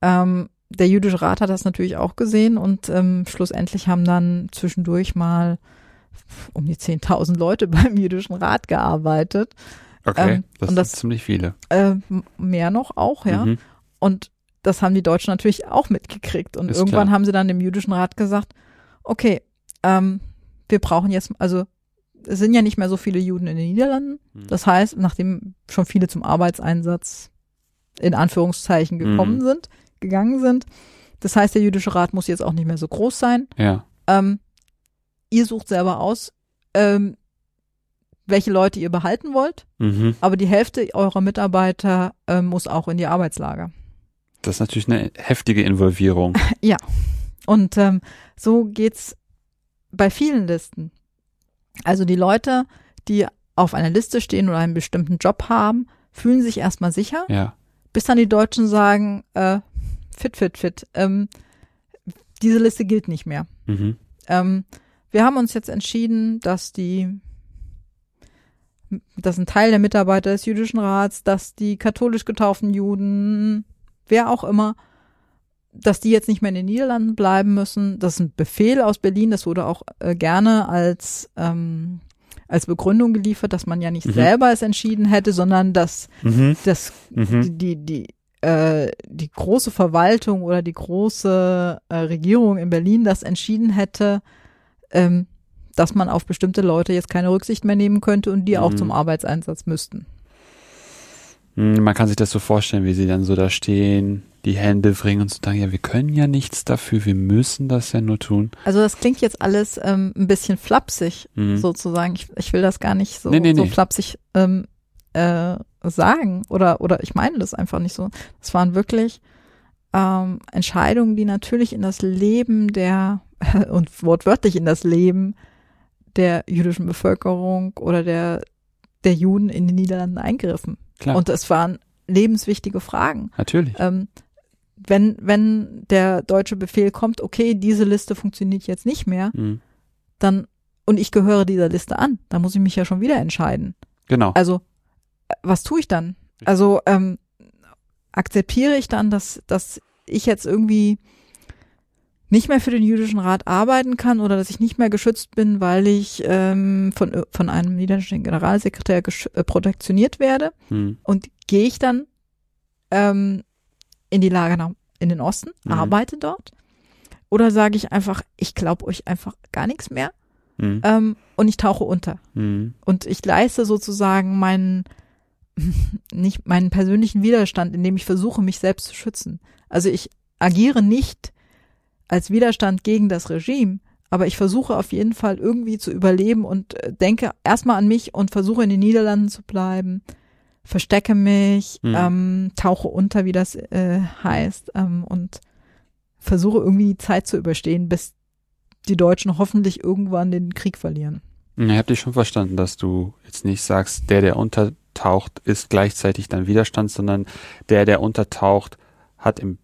Ähm, der jüdische Rat hat das natürlich auch gesehen und ähm, schlussendlich haben dann zwischendurch mal um die 10.000 Leute beim jüdischen Rat gearbeitet. Okay, ähm, das, und das sind ziemlich viele. Äh, mehr noch auch, ja. Mhm. Und das haben die Deutschen natürlich auch mitgekriegt. Und Ist irgendwann klar. haben sie dann dem jüdischen Rat gesagt, okay, ähm, wir brauchen jetzt, also es sind ja nicht mehr so viele Juden in den Niederlanden. Mhm. Das heißt, nachdem schon viele zum Arbeitseinsatz in Anführungszeichen gekommen mhm. sind, gegangen sind, Das heißt, der jüdische Rat muss jetzt auch nicht mehr so groß sein. Ja. Ähm, ihr sucht selber aus, ähm, welche Leute ihr behalten wollt, Mhm. aber die Hälfte eurer Mitarbeiter ähm, muss auch in die Arbeitslager. Das ist natürlich eine heftige Involvierung. Und ähm, so geht's bei vielen Listen. Also die Leute, die auf einer Liste stehen oder einen bestimmten Job haben, fühlen sich erstmal sicher, Ja. bis dann die Deutschen sagen, äh, fit, fit, fit, ähm, diese Liste gilt nicht mehr. Mhm. Ähm, wir haben uns jetzt entschieden, dass die, dass ein Teil der Mitarbeiter des jüdischen Rats, dass die katholisch getauften Juden, wer auch immer, dass die jetzt nicht mehr in den Niederlanden bleiben müssen. Das ist ein Befehl aus Berlin, das wurde auch äh, gerne als, ähm, als Begründung geliefert, dass man ja nicht Mhm. selber es entschieden hätte, sondern dass Mhm. das Mhm. die, die, äh, die große Verwaltung oder die große äh, Regierung in Berlin das entschieden hätte, ähm, dass man auf bestimmte Leute jetzt keine Rücksicht mehr nehmen könnte und die auch Mhm. zum Arbeitseinsatz müssten. Mhm, Man kann sich das so vorstellen, wie sie dann so da stehen, die Hände bringen und so sagen, ja, wir können ja nichts dafür, wir müssen das ja nur tun. Also das klingt jetzt alles ähm, ein bisschen flapsig Mhm. sozusagen. Ich, ich will das gar nicht so, Nee, nee, so nee. flapsig ähm, äh, sagen oder oder ich meine das einfach nicht so. Das waren wirklich ähm, Entscheidungen, die natürlich in das Leben der und wortwörtlich in das Leben der jüdischen Bevölkerung oder der der Juden in den Niederlanden eingriffen. Klar, Und es waren lebenswichtige Fragen. natürlich. Ähm, wenn, wenn der deutsche Befehl kommt, okay, diese Liste funktioniert jetzt nicht mehr, Mhm. dann, und ich gehöre dieser Liste an, dann muss ich mich ja schon wieder entscheiden. Genau. Also, was tue ich dann? Also, ähm, akzeptiere ich dann, dass, dass ich jetzt irgendwie nicht mehr für den jüdischen Rat arbeiten kann oder dass ich nicht mehr geschützt bin, weil ich ähm, von, von einem niederländischen Generalsekretär äh, protektioniert werde Mhm. und gehe ich dann ähm, in die Lager nach, in den Osten, Mhm. arbeite dort oder sage ich einfach, ich glaube euch einfach gar nichts mehr Mhm. ähm, und ich tauche unter Mhm. und ich leiste sozusagen meinen nicht meinen persönlichen Widerstand, indem ich versuche, mich selbst zu schützen. Also ich agiere nicht als Widerstand gegen das Regime, aber ich versuche auf jeden Fall irgendwie zu überleben und äh, denke erstmal an mich und versuche in den Niederlanden zu bleiben, verstecke mich, Mhm. ähm, tauche unter, wie das äh, heißt, ähm, und versuche irgendwie die Zeit zu überstehen, bis die Deutschen hoffentlich irgendwann den Krieg verlieren. Ich habe dich schon verstanden, dass du jetzt nicht sagst, der, der untertaucht, ist gleichzeitig dann Widerstand, sondern der, der untertaucht, hat im,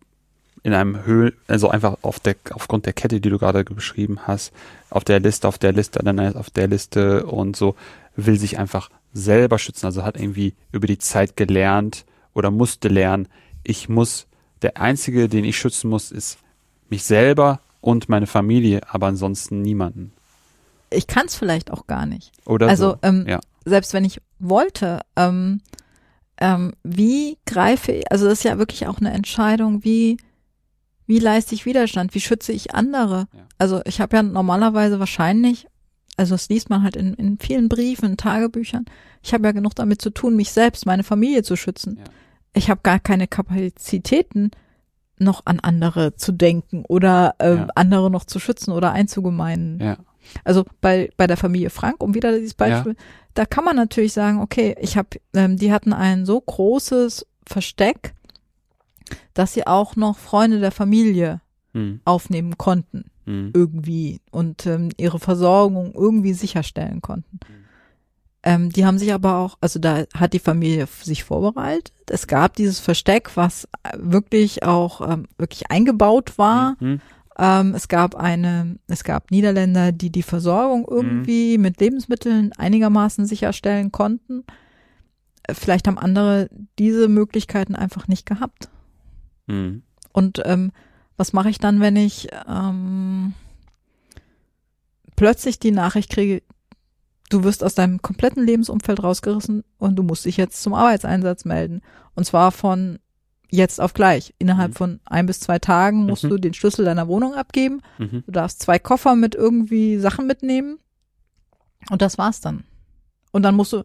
in einem Höhl, also einfach auf der, aufgrund der Kette, die du gerade beschrieben hast, auf der Liste, auf der Liste, dann auf der Liste und so, will sich einfach selber schützen. Also hat irgendwie über die Zeit gelernt oder musste lernen, ich muss, der einzige, den ich schützen muss, ist mich selber und meine Familie, aber ansonsten niemanden. Ich kann es vielleicht auch gar nicht. Oder Also so. ähm, ja. selbst wenn ich wollte, ähm, ähm, wie greife ich, also das ist ja wirklich auch eine Entscheidung, wie, wie leiste ich Widerstand, wie schütze ich andere? Ja. Also ich habe ja normalerweise wahrscheinlich, also das liest man halt in, in vielen Briefen, in Tagebüchern, ich habe ja genug damit zu tun, mich selbst, meine Familie zu schützen. Ja. Ich habe gar keine Kapazitäten, noch an andere zu denken oder äh, Ja. andere noch zu schützen oder einzugemeinen. Ja. Also bei, bei der Familie Frank, um wieder dieses Beispiel, da kann man natürlich sagen, okay, ich habe, ähm, die hatten ein so großes Versteck, dass sie auch noch Freunde der Familie Hm. aufnehmen konnten, Hm. irgendwie, und ähm, ihre Versorgung irgendwie sicherstellen konnten. Ähm, die haben sich aber auch, also da hat die Familie sich vorbereitet. Es gab dieses Versteck, was äh, wirklich auch ähm, wirklich eingebaut war. Hm. Ähm, es gab eine, es gab Niederländer, die die Versorgung irgendwie mit Lebensmitteln einigermaßen sicherstellen konnten. Äh, Vielleicht haben andere diese Möglichkeiten einfach nicht gehabt. Hm. Und ähm, was mache ich dann, wenn ich ähm, plötzlich die Nachricht kriege, du wirst aus deinem kompletten Lebensumfeld rausgerissen und du musst dich jetzt zum Arbeitseinsatz melden. Und zwar von jetzt auf gleich. Innerhalb Mhm. von ein bis zwei Tagen musst Mhm. du den Schlüssel deiner Wohnung abgeben. Mhm. Du darfst zwei Koffer mit irgendwie Sachen mitnehmen. Und das war's dann. Und dann musst du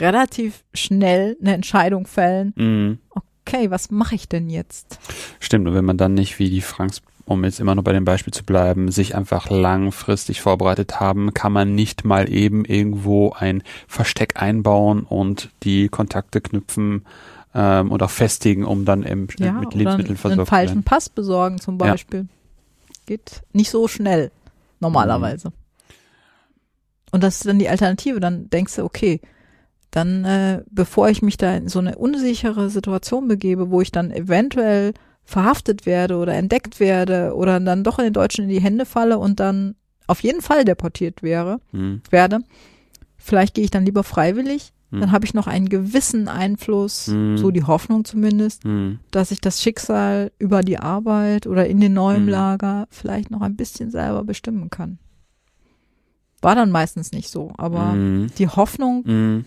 relativ schnell eine Entscheidung fällen. Okay, was mache ich denn jetzt? Stimmt, und wenn man dann nicht wie die Franks um jetzt immer nur bei dem Beispiel zu bleiben, sich einfach langfristig vorbereitet haben, kann man nicht mal eben irgendwo ein Versteck einbauen und die Kontakte knüpfen ähm, und auch festigen, um dann im, ja, mit Lebensmitteln versorgt einen falschen Pass besorgen zum Beispiel. Ja. Geht nicht so schnell normalerweise. Mhm. Und das ist dann die Alternative. Dann denkst du, okay, dann äh, bevor ich mich da in so eine unsichere Situation begebe, wo ich dann eventuell verhaftet werde oder entdeckt werde oder dann doch in den Deutschen in die Hände falle und dann auf jeden Fall deportiert wäre, mhm. werde, vielleicht gehe ich dann lieber freiwillig, mhm. dann habe ich noch einen gewissen Einfluss, mhm. so die Hoffnung zumindest, mhm. dass ich das Schicksal über die Arbeit oder in den neuen mhm. Lager vielleicht noch ein bisschen selber bestimmen kann. War dann meistens nicht so, aber mhm. die Hoffnung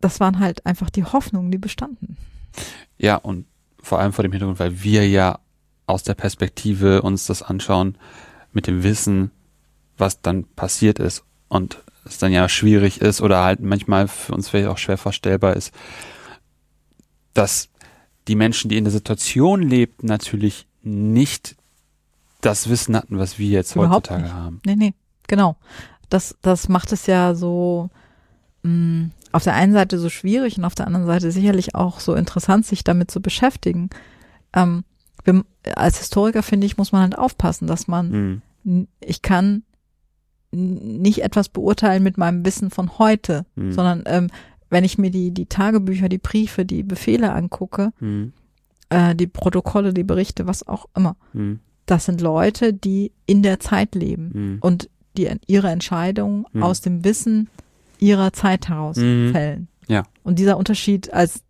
das waren halt einfach die Hoffnungen, die bestanden. Ja, und vor allem vor dem Hintergrund, weil wir ja aus der Perspektive uns das anschauen, mit dem Wissen, was dann passiert ist und es dann ja schwierig ist oder halt manchmal für uns vielleicht auch schwer vorstellbar ist, dass die Menschen, die in der Situation lebten, natürlich nicht das Wissen hatten, was wir jetzt Überhaupt heutzutage nicht. haben. Nee, nee, genau. Das, das macht es ja so, mh, mm, auf der einen Seite so schwierig und auf der anderen Seite sicherlich auch so interessant, sich damit zu beschäftigen. Ähm, wir, als Historiker, finde ich, muss man halt aufpassen, dass man, mhm. ich kann nicht etwas beurteilen mit meinem Wissen von heute, mhm. sondern ähm, wenn ich mir die, die Tagebücher, die Briefe, die Befehle angucke, mhm. äh, die Protokolle, die Berichte, was auch immer, mhm. das sind Leute, die in der Zeit leben mhm. und die ihre Entscheidungen mhm. aus dem Wissen ihrer Zeit heraus mhm. fällen. Ja. Und dieser Unterschied als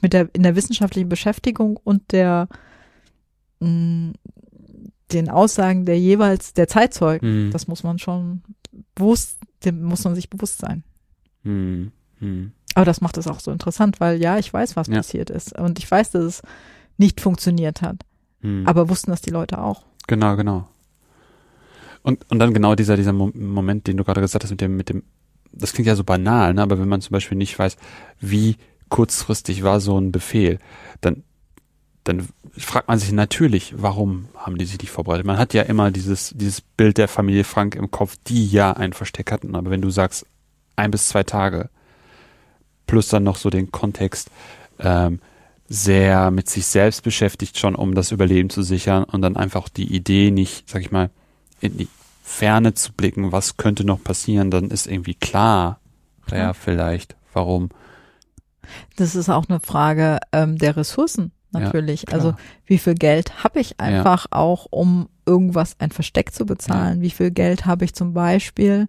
mit der in der wissenschaftlichen Beschäftigung und der mh, mm, den Aussagen der jeweils der Zeitzeugen, mhm. das muss man schon bewusst, dem muss man sich bewusst sein. Mhm. Mhm. Aber das macht es auch so interessant, weil ja, ich weiß, was ja. passiert ist und ich weiß, dass es nicht funktioniert hat. Mhm. Aber wussten das die Leute auch. Genau, genau. Und, und dann genau dieser, dieser Moment, den du gerade gesagt hast, mit dem, mit dem das klingt ja so banal, ne? aber wenn man zum Beispiel nicht weiß, wie kurzfristig war so ein Befehl, dann, dann fragt man sich natürlich, warum haben die sich nicht vorbereitet? Man hat ja immer dieses, dieses Bild der Familie Frank im Kopf, die ja ein Versteck hatten, aber wenn du sagst, ein bis zwei Tage, plus dann noch so den Kontext, ähm, sehr mit sich selbst beschäftigt schon, um das Überleben zu sichern und dann einfach die Idee nicht, sag ich mal, in die Ferne zu blicken, was könnte noch passieren, dann ist irgendwie klar, ja, ja vielleicht, warum. Das ist auch eine Frage ähm, der Ressourcen natürlich. Ja, also wie viel Geld habe ich einfach ja. auch, um irgendwas ein Versteck zu bezahlen? Ja. Wie viel Geld habe ich zum Beispiel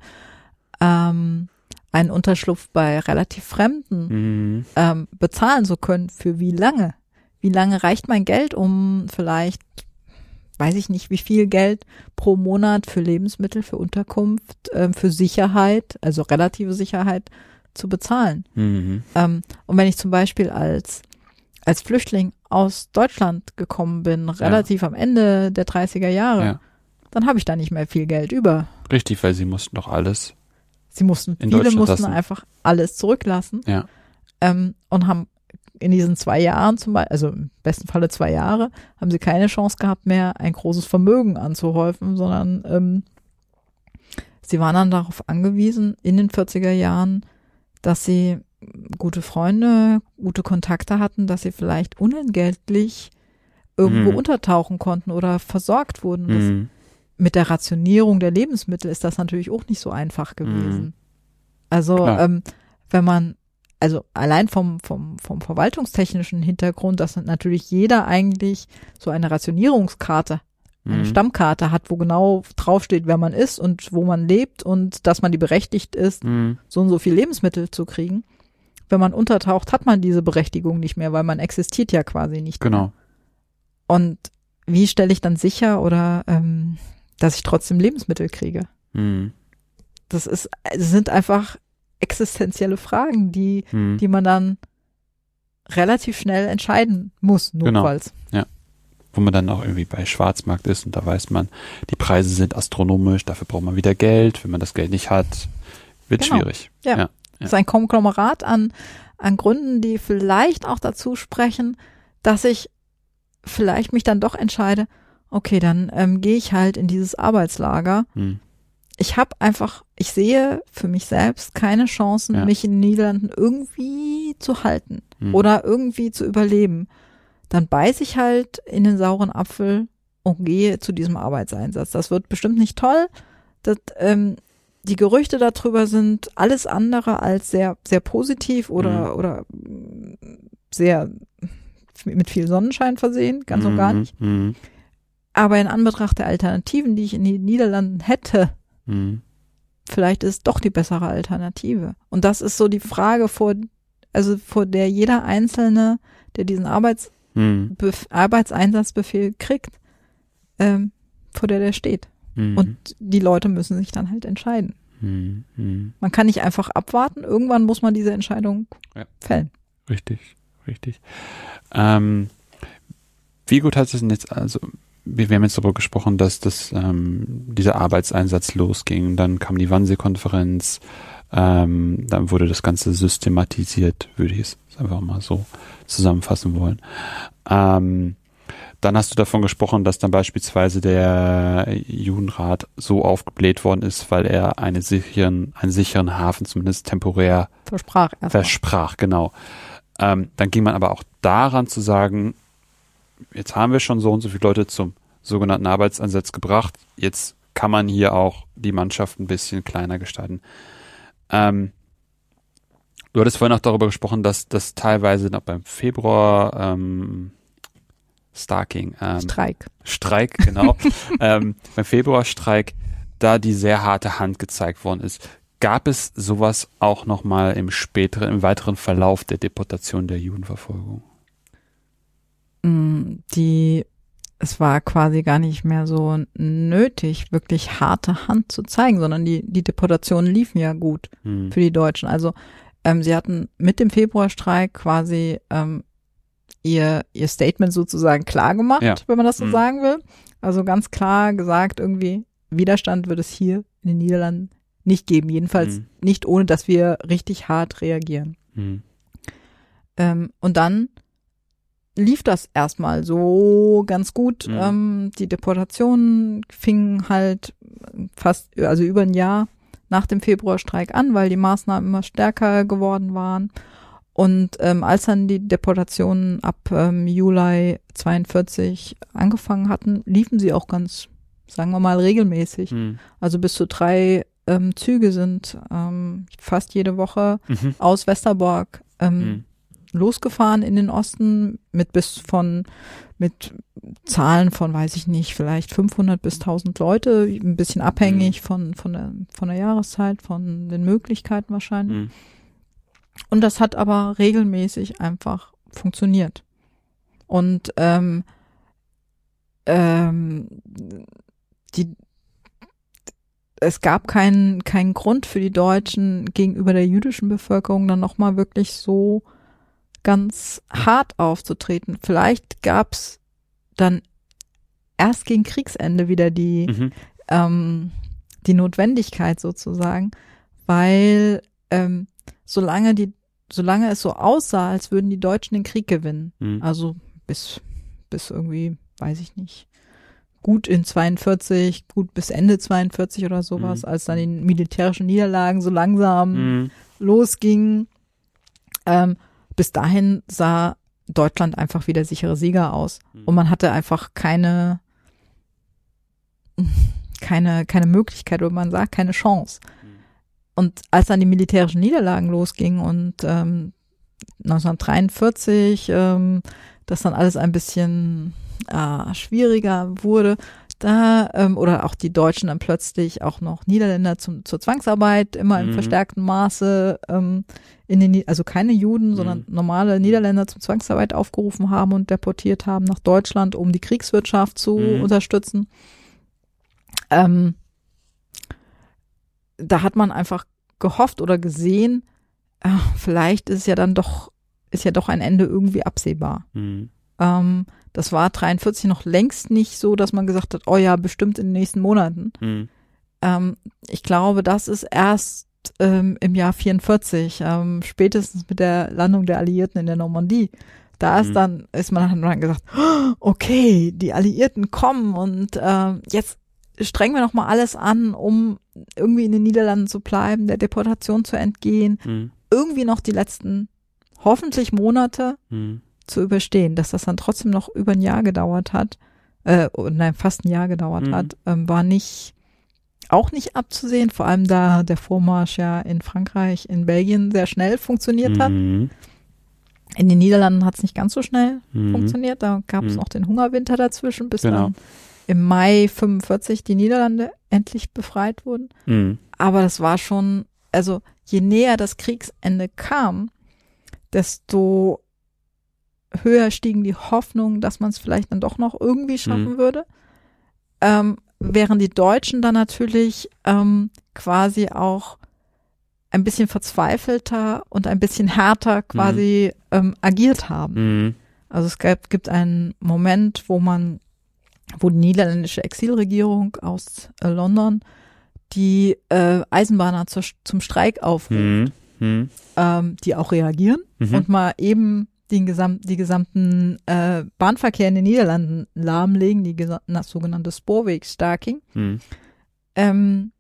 ähm, einen Unterschlupf bei relativ Fremden mhm. ähm, bezahlen zu können? Für wie lange? Wie lange reicht mein Geld, um vielleicht weiß ich nicht, wie viel Geld pro Monat für Lebensmittel, für Unterkunft, ähm, für Sicherheit, also relative Sicherheit zu bezahlen. Mhm. Ähm, und wenn ich zum Beispiel als, als Flüchtling aus Deutschland gekommen bin, relativ ja. am Ende der 30er Jahre, ja. dann habe ich da nicht mehr viel Geld über. Richtig, weil sie mussten doch alles. Sie mussten, viele mussten lassen. einfach alles zurücklassen. Ja. Ähm, und haben in diesen zwei Jahren zum Beispiel, also im besten Falle zwei Jahre, haben sie keine Chance gehabt mehr, ein großes Vermögen anzuhäufen, sondern ähm, sie waren dann darauf angewiesen, in den 40er Jahren, dass sie gute Freunde, gute Kontakte hatten, dass sie vielleicht unentgeltlich irgendwo mhm. untertauchen konnten oder versorgt wurden. Mhm. mit der Rationierung der Lebensmittel ist das natürlich auch nicht so einfach gewesen. Mhm. Also ähm, wenn man also allein vom, vom, vom verwaltungstechnischen Hintergrund, dass natürlich jeder eigentlich so eine Rationierungskarte, eine mhm. Stammkarte hat, wo genau draufsteht, wer man ist und wo man lebt und dass man die berechtigt ist, mhm. so und so viel Lebensmittel zu kriegen. Wenn man untertaucht, hat man diese Berechtigung nicht mehr, weil man existiert ja quasi nicht. Genau. Mehr. Und wie stelle ich dann sicher oder ähm, dass ich trotzdem Lebensmittel kriege? Mhm. Das ist, es sind einfach existenzielle Fragen, die, hm. die man dann relativ schnell entscheiden muss, genau. notfalls. Genau. Ja. Wo man dann auch irgendwie bei Schwarzmarkt ist und da weiß man, die Preise sind astronomisch, dafür braucht man wieder Geld. Wenn man das Geld nicht hat, wird genau. schwierig. Ja. ja. ja. Das ist ein Konglomerat an, an Gründen, die vielleicht auch dazu sprechen, dass ich vielleicht mich dann doch entscheide, okay, dann ähm, gehe ich halt in dieses Arbeitslager. Hm. Ich habe einfach, ich sehe für mich selbst keine Chancen, Ja. mich in den Niederlanden irgendwie zu halten Hm. oder irgendwie zu überleben. Dann beiß ich halt in den sauren Apfel und gehe zu diesem Arbeitseinsatz. Das wird bestimmt nicht toll. Das, ähm, die Gerüchte darüber sind alles andere als sehr, sehr positiv oder, Mhm. oder sehr mit viel Sonnenschein versehen, ganz und gar Mhm, nicht. mhm, Aber in Anbetracht der Alternativen, die ich in den Niederlanden hätte, mhm. vielleicht ist doch die bessere Alternative. Und das ist so die Frage, vor, also vor der jeder Einzelne, der diesen Arbeits, Mhm. Bef Arbeitseinsatzbefehl kriegt, ähm, vor der der steht. Mhm. Und die Leute müssen sich dann halt entscheiden. Mhm. Mhm. Man kann nicht einfach abwarten. Irgendwann muss man diese Entscheidung Ja. fällen. Richtig, richtig. Ähm, wie gut hat es denn jetzt, also wir, wir haben jetzt darüber gesprochen, dass das ähm, dieser Arbeitseinsatz losging, dann kam die Wannsee-Konferenz, ähm, dann wurde das Ganze systematisiert, würde ich es einfach mal so zusammenfassen wollen. Ähm, dann hast du davon gesprochen, dass dann beispielsweise der Judenrat so aufgebläht worden ist, weil er eine sicheren, einen sicheren Hafen zumindest temporär Versprach erstmal. versprach, genau. Ähm, dann ging man aber auch daran zu sagen, jetzt haben wir schon so und so viele Leute zum sogenannten Arbeitsansatz gebracht, jetzt kann man hier auch die Mannschaft ein bisschen kleiner gestalten. Ähm, du hattest vorhin auch darüber gesprochen, dass das teilweise noch beim Februar ähm, Starking, ähm, Streik. Streik, genau, ähm, beim Februarstreik, da die sehr harte Hand gezeigt worden ist. Gab es sowas auch nochmal im späteren, im weiteren Verlauf der Deportation der Judenverfolgung? Die, es war quasi gar nicht mehr so nötig, wirklich harte Hand zu zeigen, sondern die, die Deportationen liefen ja gut. Hm. für die Deutschen. Also ähm, sie hatten mit dem Februarstreik quasi ähm, ihr, ihr Statement sozusagen klar gemacht, Ja. wenn man das so Mhm. sagen will. Also ganz klar gesagt, irgendwie, Widerstand wird es hier in den Niederlanden nicht geben. Jedenfalls Mhm. nicht, ohne dass wir richtig hart reagieren. Hm. Ähm, und dann lief das erstmal so ganz gut. Mhm. Ähm, die Deportationen fingen halt fast, also über ein Jahr nach dem Februarstreik an, weil die Maßnahmen immer stärker geworden waren. Und ähm, als dann die Deportationen ab ähm, Juli 42 angefangen hatten, liefen sie auch ganz, sagen wir mal, regelmäßig. Hm. Also bis zu drei ähm, Züge sind ähm, fast jede Woche Mhm. aus Westerbork ähm, Hm. Losgefahren in den Osten mit bis von mit Zahlen von weiß ich nicht vielleicht 500 bis 1000 Leute ein bisschen abhängig von von der von der Jahreszeit von den Möglichkeiten wahrscheinlich. Hm. und das hat aber regelmäßig einfach funktioniert. Und ähm, ähm, die es gab keinen keinen Grund für die Deutschen gegenüber der jüdischen Bevölkerung dann noch mal wirklich so ganz hart aufzutreten. Vielleicht gab's dann erst gegen Kriegsende wieder die Mhm. ähm, die Notwendigkeit sozusagen, weil ähm, solange die solange es so aussah, als würden die Deutschen den Krieg gewinnen, Hm. also bis bis irgendwie, weiß ich nicht, gut in 42, gut bis Ende 42 oder sowas, Mhm. als dann die militärischen Niederlagen so langsam Hm. losging. Ähm, bis dahin sah Deutschland einfach wie der sichere Sieger aus. Mhm. Und man hatte einfach keine, keine, keine Möglichkeit oder man sagt keine Chance. Mhm. Und als dann die militärischen Niederlagen losgingen und ähm, 1943 ähm, das dann alles ein bisschen äh, schwieriger wurde, da ähm, oder auch die Deutschen dann plötzlich auch noch Niederländer zum, zur Zwangsarbeit immer im Mhm. verstärkten Maße ähm, in den also keine Juden, sondern Mhm. normale Niederländer zur Zwangsarbeit aufgerufen haben und deportiert haben nach Deutschland, um die Kriegswirtschaft zu Mhm. unterstützen. Ähm, da hat man einfach gehofft oder gesehen, ah, vielleicht ist ja dann doch ist ja doch ein Ende irgendwie absehbar. Hm. Ähm, das war 43 noch längst nicht so, dass man gesagt hat, oh ja, bestimmt in den nächsten Monaten. Hm. Ähm, ich glaube, das ist erst ähm, im Jahr 44, ähm, spätestens mit der Landung der Alliierten in der Normandie, da ist Mhm. dann, ist man hat dann gesagt, "Oh, okay, die Alliierten kommen und äh, jetzt strengen wir noch mal alles an, um irgendwie in den Niederlanden zu bleiben, der Deportation zu entgehen, Mhm. irgendwie noch die letzten hoffentlich Monate Mhm. Zu überstehen, dass das dann trotzdem noch über ein Jahr gedauert hat, äh, oh, nein, fast ein Jahr gedauert Mhm. hat, ähm, war nicht, auch nicht abzusehen, vor allem da der Vormarsch ja in Frankreich, in Belgien sehr schnell funktioniert hat. Mhm. In den Niederlanden hat es nicht ganz so schnell Mhm. funktioniert, da gab es Mhm. noch den Hungerwinter dazwischen, bis Genau. dann im Mai 45 die Niederlande endlich befreit wurden. Mhm. Aber das war schon, also je näher das Kriegsende kam, desto höher stiegen die Hoffnungen, dass man es vielleicht dann doch noch irgendwie schaffen Mhm. würde. Ähm, während die Deutschen dann natürlich ähm, quasi auch ein bisschen verzweifelter und ein bisschen härter quasi ähm, agiert haben. Mhm. Also es gab, gibt einen Moment, wo man, wo die niederländische Exilregierung aus äh, London die äh, Eisenbahner zur, zum Streik aufruft, Mhm. Mhm. ähm, die auch reagieren Mhm. und mal eben den gesam die gesamten äh, Bahnverkehr in den Niederlanden lahmlegen, die das sogenannte Spoorwegstaking. Mhm. Ähm,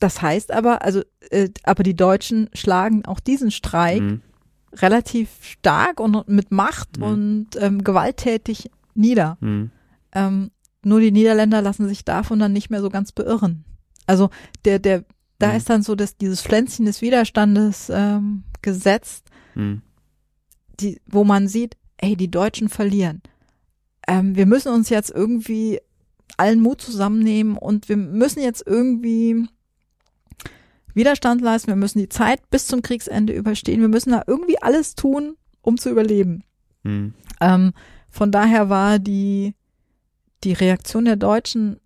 das heißt aber, also, äh, aber die Deutschen schlagen auch diesen Streik Mhm. relativ stark und mit Macht Mhm. und ähm, gewalttätig nieder. Mhm. Ähm, nur die Niederländer lassen sich davon dann nicht mehr so ganz beirren. Also der, der, da Mhm. ist dann so dass dieses Pflänzchen des Widerstandes ähm, gesetzt, Mhm. Die, wo man sieht, ey, die Deutschen verlieren. Ähm, wir müssen uns jetzt irgendwie allen Mut zusammennehmen und wir müssen jetzt irgendwie Widerstand leisten, wir müssen die Zeit bis zum Kriegsende überstehen, wir müssen da irgendwie alles tun, um zu überleben. Mhm. Ähm, von daher war die, die Reaktion der Deutschen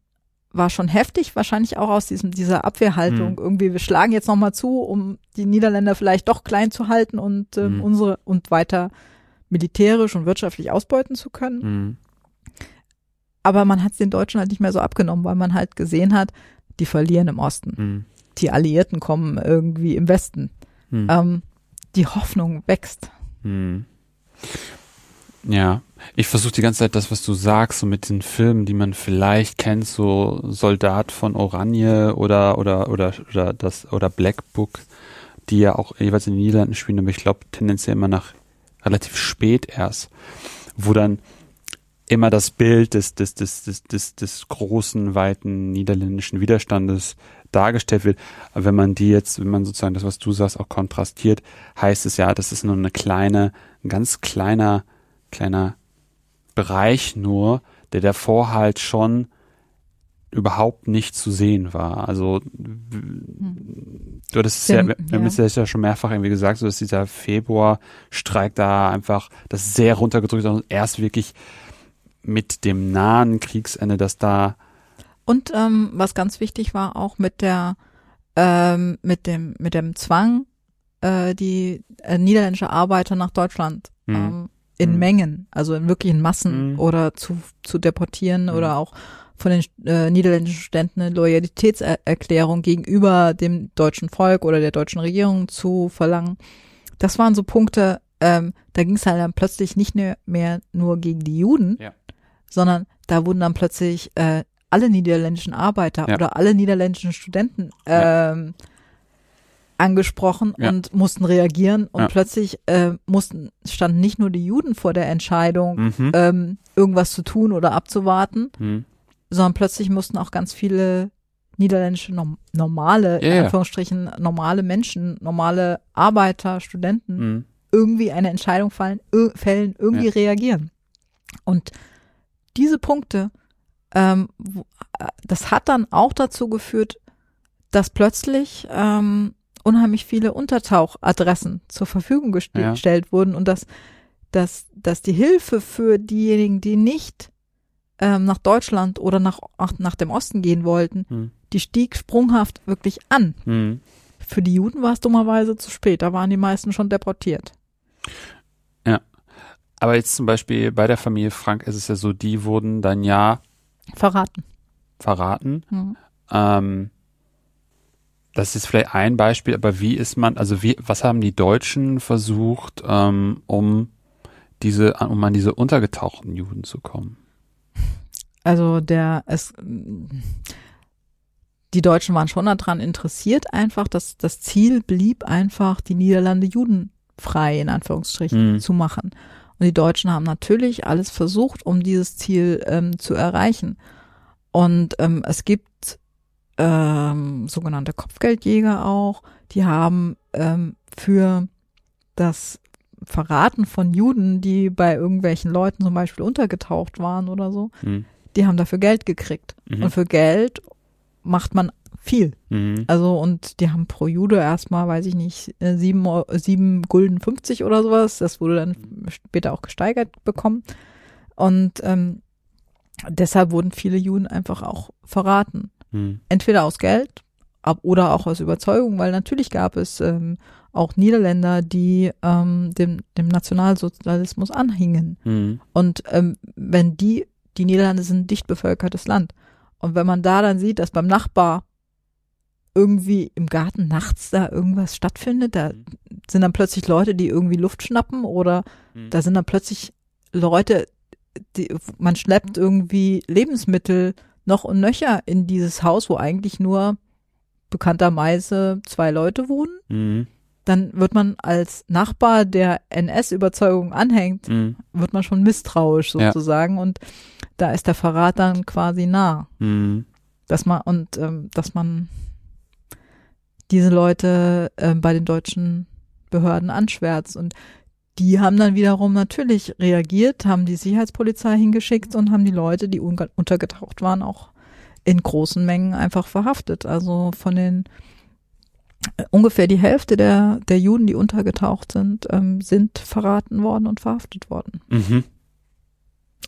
war schon heftig, wahrscheinlich auch aus diesem, dieser Abwehrhaltung. Mhm. Irgendwie, wir schlagen jetzt nochmal zu, um die Niederländer vielleicht doch klein zu halten und ähm, Mhm. unsere und weiter militärisch und wirtschaftlich ausbeuten zu können. Mhm. Aber man hat es den Deutschen halt nicht mehr so abgenommen, weil man halt gesehen hat, die verlieren im Osten. Mhm. Die Alliierten kommen irgendwie im Westen. Mhm. Ähm, die Hoffnung wächst. Hm. Ja, ich versuche die ganze Zeit das, was du sagst, so mit den Filmen, die man vielleicht kennt, so Soldat von Oranje oder oder oder oder das oder Black Book, die ja auch jeweils in den Niederlanden spielen, aber ich glaube tendenziell immer nach relativ spät erst, wo dann immer das Bild des des des des des, des großen weiten niederländischen Widerstandes dargestellt wird. Aber wenn man die jetzt, wenn man sozusagen das, was du sagst, auch kontrastiert, heißt es ja, das ist nur eine kleine, ein ganz kleiner, kleiner Bereich nur, der davor halt schon überhaupt nicht zu sehen war. Also du hattest es ja, wir haben es ja schon mehrfach irgendwie gesagt, so dass dieser Februarstreik da einfach das sehr runtergedrückt hat und erst wirklich mit dem nahen Kriegsende, dass da Und ähm, was ganz wichtig war, auch mit der ähm, mit dem mit dem Zwang, äh, die äh, niederländische Arbeiter nach Deutschland Mhm. ähm, in Mhm. Mengen, also in wirklichen Massen Mhm. oder zu zu deportieren Mhm. oder auch von den äh, niederländischen Studenten eine Loyalitätserklärung gegenüber dem deutschen Volk oder der deutschen Regierung zu verlangen. Das waren so Punkte, ähm, da ging es halt dann plötzlich nicht mehr, mehr nur gegen die Juden, Ja. sondern da wurden dann plötzlich äh, alle niederländischen Arbeiter Ja. oder alle niederländischen Studenten Ja. Angesprochen Ja. und mussten reagieren und Ja. plötzlich äh, mussten standen nicht nur die Juden vor der Entscheidung, mhm. ähm, irgendwas zu tun oder abzuwarten, Mhm. sondern plötzlich mussten auch ganz viele niederländische norm normale, Ja, in. Anführungsstrichen, normale Menschen, normale Arbeiter, Studenten Mhm. irgendwie eine Entscheidung fallen, fällen, irgendwie Ja. reagieren. Und diese Punkte, ähm, äh, das hat dann auch dazu geführt, dass plötzlich ähm, unheimlich viele Untertauchadressen zur Verfügung geste Ja. gestellt wurden und dass, dass, dass die Hilfe für diejenigen, die nicht ähm, nach Deutschland oder nach, nach, nach dem Osten gehen wollten, Mhm. die stieg sprunghaft wirklich an. Mhm. Für die Juden war es dummerweise zu spät, da waren die meisten schon deportiert. Aber jetzt zum Beispiel bei der Familie Frank ist es ja so, die wurden dann ja Verraten. verraten. Mhm. Ähm, das ist vielleicht ein Beispiel, aber wie ist man, also wie, was haben die Deutschen versucht, ähm, um diese, um an diese untergetauchten Juden zu kommen? Also der, es, die Deutschen waren schon daran interessiert, einfach, dass das Ziel blieb einfach, die Niederlande judenfrei in Anführungsstrichen Mhm. zu machen. Und die Deutschen haben natürlich alles versucht, um dieses Ziel ähm, zu erreichen. Und ähm, es gibt ähm, sogenannte Kopfgeldjäger auch, die haben ähm, für das Verraten von Juden, die bei irgendwelchen Leuten zum Beispiel untergetaucht waren oder so, Mhm. die haben dafür Geld gekriegt. Mhm. Und für Geld macht man viel. Mhm. Also und die haben pro Jude erstmal, weiß ich nicht, äh, sieben, sieben Gulden 50 oder sowas. Das wurde dann später auch gesteigert bekommen. Und ähm, deshalb wurden viele Juden einfach auch verraten. Mhm. Entweder aus Geld ab, oder auch aus Überzeugung, weil natürlich gab es ähm, auch Niederländer, die ähm, dem, dem Nationalsozialismus anhingen. Mhm. Und ähm, wenn die, die Niederlande sind ein dicht bevölkertes Land. Und wenn man da dann sieht, dass beim Nachbar irgendwie im Garten nachts da irgendwas stattfindet, da sind dann plötzlich Leute, die irgendwie Luft schnappen oder Mhm. da sind dann plötzlich Leute, die, man schleppt irgendwie Lebensmittel noch und nöcher in dieses Haus, wo eigentlich nur bekannterweise zwei Leute wohnen, Mhm. dann wird man als Nachbar, der NS-Überzeugung anhängt, Mhm. wird man schon misstrauisch Ja. sozusagen und da ist der Verrat dann quasi nah, Mhm. dass man und ähm, dass man diese Leute ähm, bei den deutschen Behörden anschwärzt und die haben dann wiederum natürlich reagiert, haben die Sicherheitspolizei hingeschickt und haben die Leute, die untergetaucht waren, auch in großen Mengen einfach verhaftet. Also von den äh, ungefähr die Hälfte der, der Juden, die untergetaucht sind, ähm, sind verraten worden und verhaftet worden. Mhm.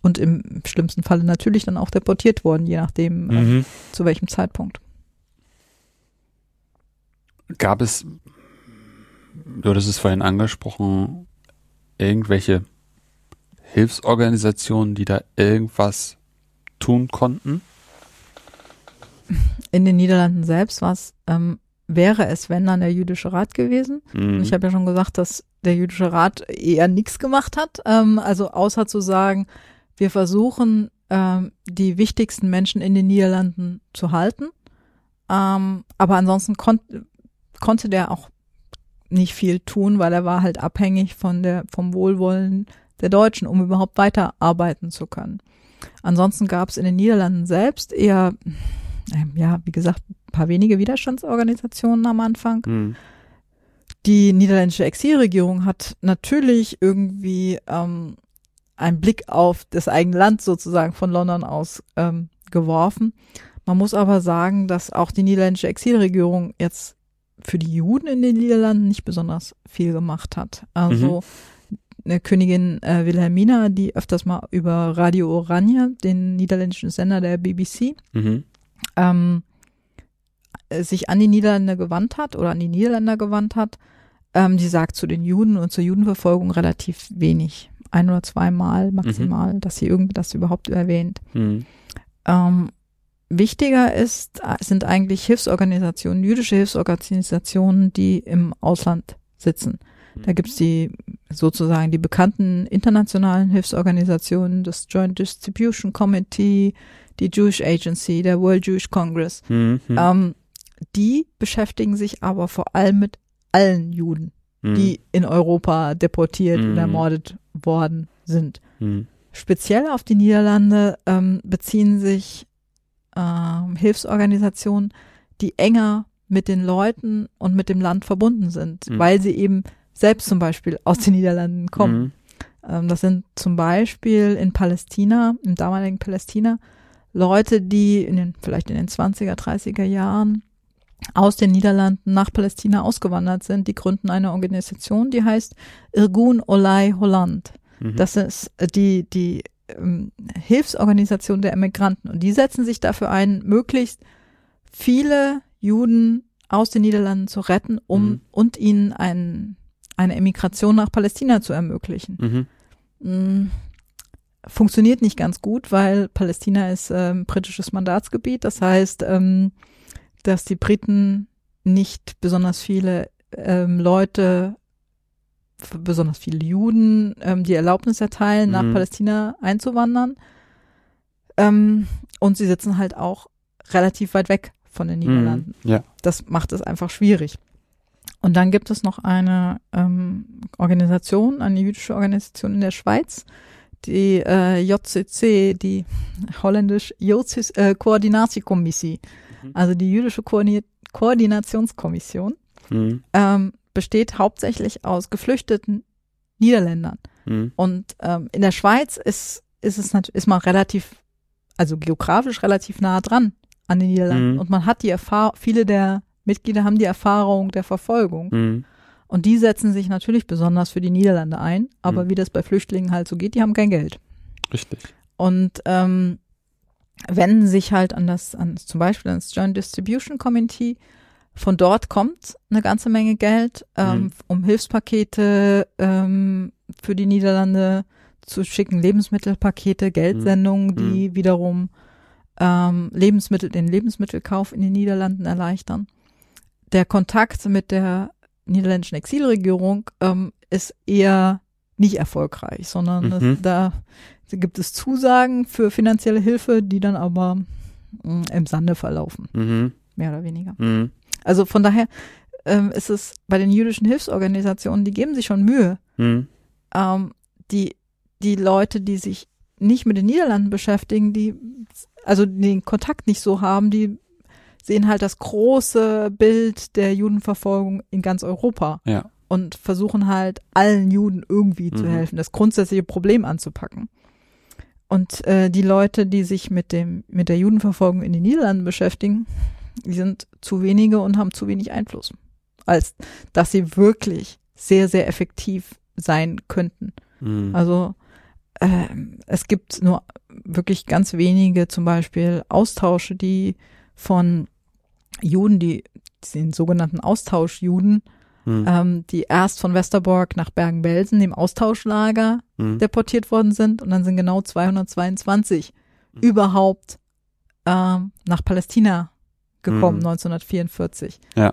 Und im schlimmsten Falle natürlich dann auch deportiert worden, je nachdem äh, Mhm. zu welchem Zeitpunkt. Gab es, du hattest es vorhin angesprochen, irgendwelche Hilfsorganisationen, die da irgendwas tun konnten? In den Niederlanden selbst was ähm, wäre es, wenn dann der jüdische Rat gewesen. Mhm. Ich habe ja schon gesagt, dass der jüdische Rat eher nichts gemacht hat. Ähm, also außer zu sagen, wir versuchen ähm, die wichtigsten Menschen in den Niederlanden zu halten. Ähm, aber ansonsten kon konnte der auch nicht viel tun, weil er war halt abhängig von der vom Wohlwollen der Deutschen, um überhaupt weiterarbeiten zu können. Ansonsten gab es in den Niederlanden selbst eher, ähm, ja, wie gesagt, ein paar wenige Widerstandsorganisationen am Anfang. Mhm. Die niederländische Exilregierung hat natürlich irgendwie ähm, einen Blick auf das eigene Land sozusagen von London aus ähm, geworfen. Man muss aber sagen, dass auch die niederländische Exilregierung jetzt für die Juden in den Niederlanden nicht besonders viel gemacht hat. Also eine Königin äh, Wilhelmina, die öfters mal über Radio Oranje, den niederländischen Sender der BBC, Mhm. ähm, äh, sich an die Niederländer gewandt hat oder an die Niederländer gewandt hat, ähm, die sagt zu den Juden und zur Judenverfolgung relativ wenig. Ein oder zweimal maximal, dass sie irgendwie das überhaupt erwähnt. Mhm. Ähm, wichtiger ist, sind eigentlich Hilfsorganisationen, jüdische Hilfsorganisationen, die im Ausland sitzen. Da gibt's die sozusagen die bekannten internationalen Hilfsorganisationen, das Joint Distribution Committee, die Jewish Agency, der World Jewish Congress. Mhm. Ähm, die beschäftigen sich aber vor allem mit allen Juden, Mhm. die in Europa deportiert Mhm. und ermordet worden sind. Mhm. Speziell auf die Niederlande ähm, beziehen sich ähm, Hilfsorganisationen, die enger mit den Leuten und mit dem Land verbunden sind, Mhm. weil sie eben selbst zum Beispiel aus den Niederlanden kommen. Mhm. Ähm, das sind zum Beispiel in Palästina, im damaligen Palästina, Leute, die in den, vielleicht in den 20er, 30er Jahren aus den Niederlanden nach Palästina ausgewandert sind. Die gründen eine Organisation, die heißt Irgun Olay Holland. Mhm. Das ist äh, die, die ähm, Hilfsorganisation der Emigranten. Und die setzen sich dafür ein, möglichst viele Juden aus den Niederlanden zu retten, um Mhm. und ihnen ein, eine Emigration nach Palästina zu ermöglichen. Mhm. Mm, Funktioniert nicht ganz gut, weil Palästina ist ähm, britisches Mandatsgebiet. Das heißt, ähm, dass die Briten nicht besonders viele ähm, Leute besonders viele Juden ähm, die Erlaubnis erteilen, nach Mhm. Palästina einzuwandern. Ähm, und sie sitzen halt auch relativ weit weg von den Niederlanden. Mhm. Ja. Das macht es einfach schwierig. Und dann gibt es noch eine ähm, Organisation, eine jüdische Organisation in der Schweiz, die äh, JCC, die holländisch JCC, äh, Koordinatiekommissie, Mhm. also die jüdische Koordinationskommission, Mhm. ähm, besteht hauptsächlich aus geflüchteten Niederländern. Mhm. Und ähm, in der Schweiz ist, ist es nat- ist man relativ, also geografisch relativ nah dran an den Niederlanden. Mhm. Und man hat die Erfahrung, viele der Mitglieder haben die Erfahrung der Verfolgung. Mhm. Und die setzen sich natürlich besonders für die Niederlande ein. Aber Mhm. wie das bei Flüchtlingen halt so geht, die haben kein Geld. Richtig. Und ähm, wenden sich halt an das, an zum Beispiel an das Joint Distribution Committee. Von dort kommt eine ganze Menge Geld, ähm, Mhm. um Hilfspakete ähm, für die Niederlande zu schicken, Lebensmittelpakete, Geldsendungen, die wiederum ähm, Lebensmittel, den Lebensmittelkauf in den Niederlanden erleichtern. Der Kontakt mit der niederländischen Exilregierung ähm, ist eher nicht erfolgreich, sondern Mhm. es, da gibt es Zusagen für finanzielle Hilfe, die dann aber mh, im Sande verlaufen, Mhm. mehr oder weniger. Mhm. Also von daher ähm, ist es bei den jüdischen Hilfsorganisationen, die geben sich schon Mühe, Mhm. ähm, die, die Leute, die sich nicht mit den Niederlanden beschäftigen, die also den Kontakt nicht so haben, die sehen halt das große Bild der Judenverfolgung in ganz Europa Ja. und versuchen halt allen Juden irgendwie zu Mhm. helfen, das grundsätzliche Problem anzupacken. Und äh, die Leute, die sich mit dem mit der Judenverfolgung in den Niederlanden beschäftigen, die sind zu wenige und haben zu wenig Einfluss, als dass sie wirklich sehr sehr effektiv sein könnten. Mhm. Also ähm, es gibt nur wirklich ganz wenige zum Beispiel Austausche, die von Juden, die den sogenannten Austauschjuden, Mhm. ähm, die erst von Westerbork nach Bergen-Belsen, dem Austauschlager, Mhm. deportiert worden sind und dann sind genau 222 Mhm. überhaupt ähm, nach Palästina gekommen, Mhm. 1944. Ja.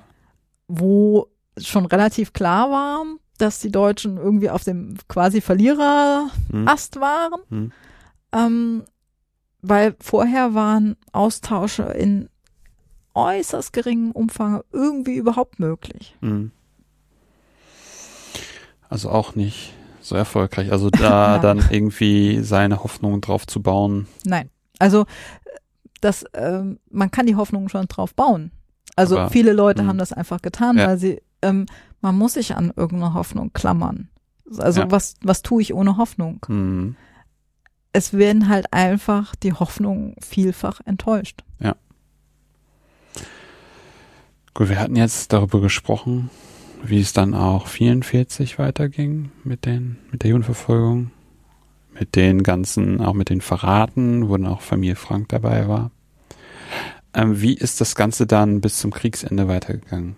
Wo schon relativ klar war, dass die Deutschen irgendwie auf dem quasi Verliererast Mhm. waren, Mhm. ähm, weil vorher waren Austausche in äußerst geringem Umfang irgendwie überhaupt möglich. Mhm. Also auch nicht so erfolgreich. Also da dann irgendwie seine Hoffnungen drauf zu bauen. Nein. Also das, ähm, man kann die Hoffnung schon drauf bauen. Also Aber, viele Leute mh. haben das einfach getan, Ja. weil sie, ähm, man muss sich an irgendeine Hoffnung klammern. Also Ja. was, was tue ich ohne Hoffnung? Mhm. Es werden halt einfach die Hoffnungen vielfach enttäuscht. Gut, wir hatten jetzt darüber gesprochen, wie es dann auch 44 weiterging mit den, mit der Judenverfolgung, mit den ganzen, auch mit den Verraten, wo dann auch Familie Frank dabei war. Ähm, wie ist das Ganze dann bis zum Kriegsende weitergegangen?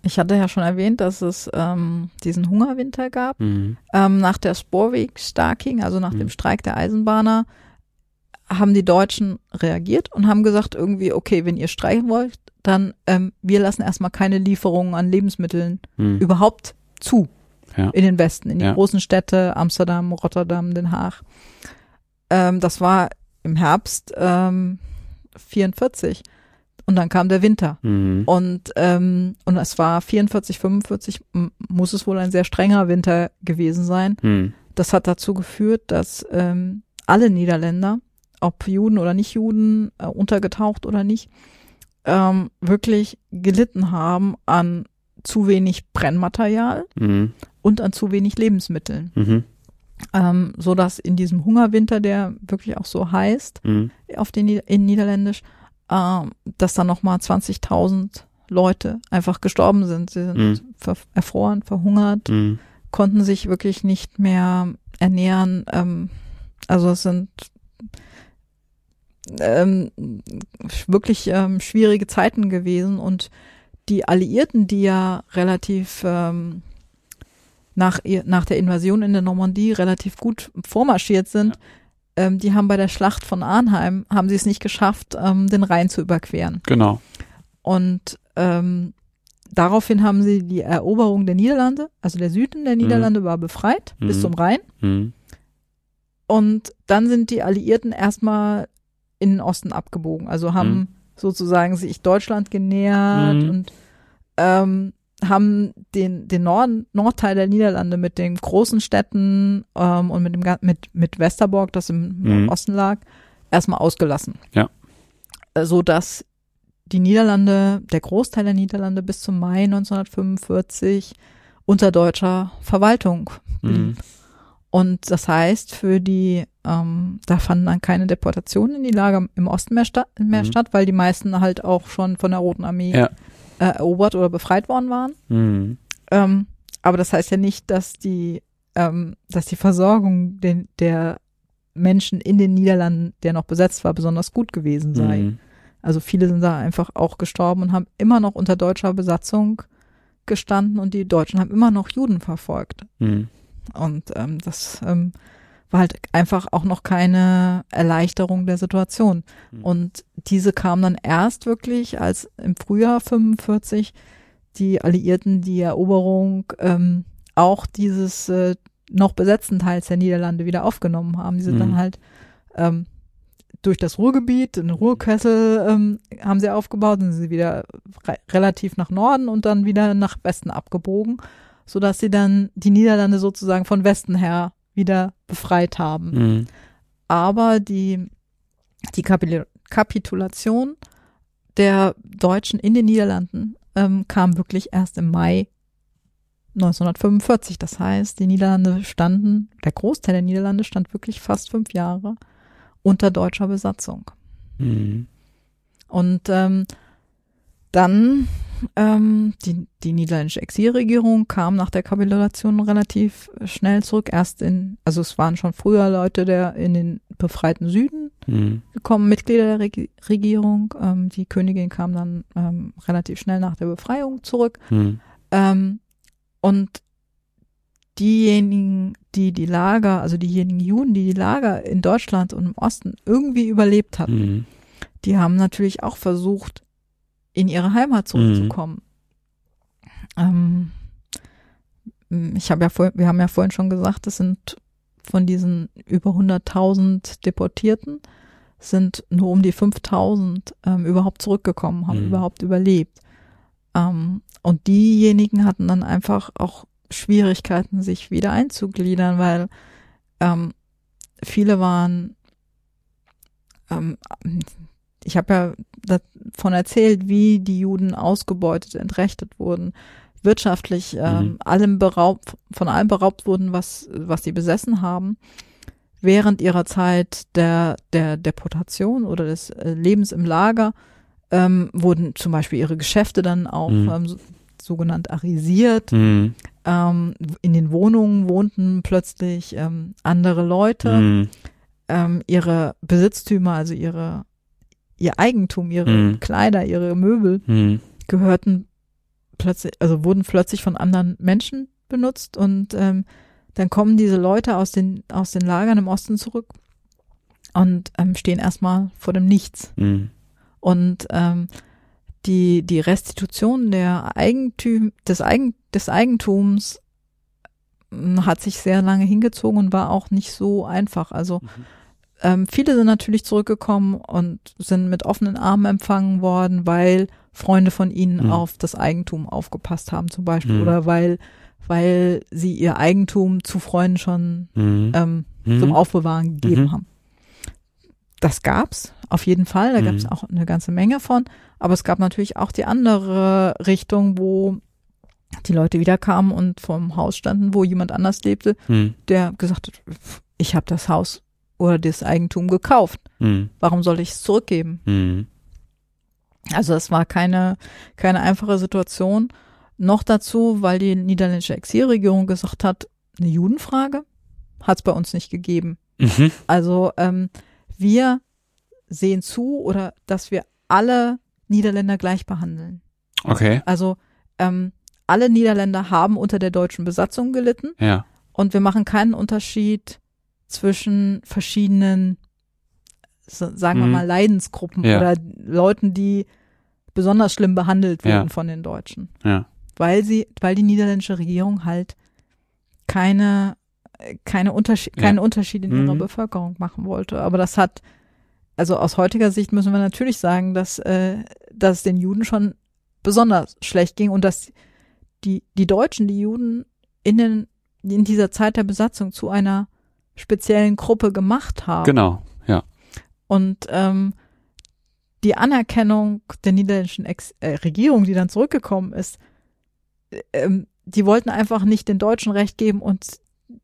Ich hatte ja schon erwähnt, dass es ähm, diesen Hungerwinter gab. Mhm. Ähm, nach der Sporweg-Starking, also nach Mhm. dem Streik der Eisenbahner, haben die Deutschen reagiert und haben gesagt irgendwie, okay, wenn ihr streiken wollt, dann ähm, wir lassen erstmal keine Lieferungen an Lebensmitteln Mhm. überhaupt zu Ja. in den Westen, in die Ja. großen Städte, Amsterdam, Rotterdam, Den Haag. Ähm, das war im Herbst ähm, 44 und dann kam der Winter. Mhm. Und, ähm, und es war 44, 45, m- muss es wohl ein sehr strenger Winter gewesen sein. Mhm. Das hat dazu geführt, dass ähm, alle Niederländer, ob Juden oder nicht Juden, äh, untergetaucht oder nicht, ähm, wirklich gelitten haben an zu wenig Brennmaterial Mhm. und an zu wenig Lebensmitteln. Mhm. Ähm, so dass in diesem Hungerwinter, der wirklich auch so heißt, Mhm. auf den in Niederländisch, ähm, dass dann nochmal 20.000 Leute einfach gestorben sind. Sie sind Mhm. ver erfroren, verhungert, Mhm. konnten sich wirklich nicht mehr ernähren. Ähm, also es sind ähm, wirklich ähm, schwierige Zeiten gewesen und die Alliierten, die ja relativ ähm, nach, ihr, nach der Invasion in der Normandie relativ gut vormarschiert sind, ähm, die haben bei der Schlacht von Arnheim, haben sie es nicht geschafft, ähm, den Rhein zu überqueren. Genau. Und ähm, daraufhin haben sie die Eroberung der Niederlande, also der Süden der Niederlande war befreit bis Mhm. zum Rhein. Mhm. Und dann sind die Alliierten erstmal in den Osten abgebogen. Also haben Mhm. Sozusagen sich Deutschland genähert Mhm. und ähm, haben den, den Norden, Nordteil der Niederlande mit den großen Städten ähm, und mit dem mit, mit Westerbork, das im Mhm. Osten lag, erstmal ausgelassen. Ja. Äh, So dass die Niederlande, der Großteil der Niederlande bis zum Mai 1945 unter deutscher Verwaltung blieb. Mhm. Und das heißt, für die, ähm, da fanden dann keine Deportationen in die Lager im Osten mehr, sta mehr Mhm. statt, weil die meisten halt auch schon von der Roten Armee Ja. äh, erobert oder befreit worden waren. Mhm. Ähm, aber das heißt ja nicht, dass die, ähm, dass die Versorgung den, der Menschen in den Niederlanden, der noch besetzt war, besonders gut gewesen sei. Mhm. Also viele sind da einfach auch gestorben und haben immer noch unter deutscher Besatzung gestanden und die Deutschen haben immer noch Juden verfolgt. Und ähm, das ähm, war halt einfach auch noch keine Erleichterung der Situation. Mhm. Und diese kam dann erst wirklich, als im Frühjahr 45 die Alliierten die Eroberung ähm, auch dieses äh, noch besetzten Teils der Niederlande wieder aufgenommen haben. Die sind Mhm. dann halt ähm, durch das Ruhrgebiet, den Ruhrkessel ähm, haben sie aufgebaut, sind sie wieder re relativ nach Norden und dann wieder nach Westen abgebogen, so dass sie dann die Niederlande sozusagen von Westen her wieder befreit haben. Mhm. Aber die, die Kapitul Kapitulation der Deutschen in den Niederlanden ähm, kam wirklich erst im Mai 1945. Das heißt, die Niederlande standen, der Großteil der Niederlande stand wirklich fast fünf Jahre unter deutscher Besatzung. Mhm. Und ähm, dann ähm, die, die niederländische Exilregierung kam nach der Kapitulation relativ schnell zurück. Erst in, also es waren schon früher Leute der in den befreiten Süden Mhm. gekommen, Mitglieder der Reg Regierung. Ähm, die Königin kam dann ähm, relativ schnell nach der Befreiung zurück. Mhm. Und diejenigen, die die Lager, also diejenigen Juden, die die Lager in Deutschland und im Osten irgendwie überlebt hatten, Mhm. die haben natürlich auch versucht, in ihre Heimat zurückzukommen. Ähm, ich habe ja vor, wir haben ja vorhin schon gesagt, es sind von diesen über 100.000 Deportierten sind nur um die 5.000 ähm, überhaupt zurückgekommen, haben Mhm. überhaupt überlebt. Ähm, und diejenigen hatten dann einfach auch Schwierigkeiten, sich wieder einzugliedern, weil ähm, viele waren, ähm, ich habe ja davon erzählt, wie die Juden ausgebeutet, entrechtet wurden, wirtschaftlich ähm, Mhm. allem beraubt, von allem beraubt wurden, was, was sie besessen haben. Während ihrer Zeit der, der Deportation oder des äh, Lebens im Lager ähm, wurden zum Beispiel ihre Geschäfte dann auch Mhm. ähm, so, sogenannt arisiert. Mhm. Ähm, in den Wohnungen wohnten plötzlich ähm, andere Leute. Mhm. Ähm, ihre Besitztümer, also ihre ihr Eigentum, ihre Mhm. Kleider, ihre Möbel Mhm. gehörten plötzlich, also wurden plötzlich von anderen Menschen benutzt und ähm, dann kommen diese Leute aus den aus den Lagern im Osten zurück und ähm, stehen erstmal vor dem Nichts Mhm. und ähm, die die Restitution der Eigentüm des Eigen des Eigentums ähm, hat sich sehr lange hingezogen und war auch nicht so einfach. Also Mhm. Ähm, viele sind natürlich zurückgekommen und sind mit offenen Armen empfangen worden, weil Freunde von ihnen Mhm. auf das Eigentum aufgepasst haben zum Beispiel Mhm. oder weil weil sie ihr Eigentum zu Freunden schon Mhm. ähm, Mhm. zum Aufbewahren gegeben Mhm. haben. Das gab's auf jeden Fall, da gab's Mhm. auch eine ganze Menge von, aber es gab natürlich auch die andere Richtung, wo die Leute wiederkamen und vorm Haus standen, wo jemand anders lebte, der gesagt hat, ich habe das Haus oder das Eigentum gekauft, Mhm. warum soll ich es zurückgeben? Mhm. Also es war keine keine einfache Situation. Noch dazu, weil die niederländische Exilregierung gesagt hat, eine Judenfrage hat es bei uns nicht gegeben. Mhm. Also ähm, wir sehen zu oder dass wir alle Niederländer gleich behandeln. Okay. Also ähm, alle Niederländer haben unter der deutschen Besatzung gelitten Ja. und wir machen keinen Unterschied zwischen verschiedenen, so, sagen wir Mhm. mal, Leidensgruppen Ja. oder Leuten, die besonders schlimm behandelt Ja. wurden von den Deutschen. Ja. Weil sie, weil die niederländische Regierung halt keine, keine Unterschied, Ja. keinen Unterschied in ihrer Mhm. Bevölkerung machen wollte. Aber das hat, also aus heutiger Sicht müssen wir natürlich sagen, dass, äh, dass es den Juden schon besonders schlecht ging und dass die, die Deutschen, die Juden in den, in dieser Zeit der Besatzung zu einer speziellen Gruppe gemacht haben. Genau. Ja. Und ähm, die Anerkennung der niederländischen Ex äh, Regierung, die dann zurückgekommen ist, äh, ähm, die wollten einfach nicht den Deutschen Recht geben und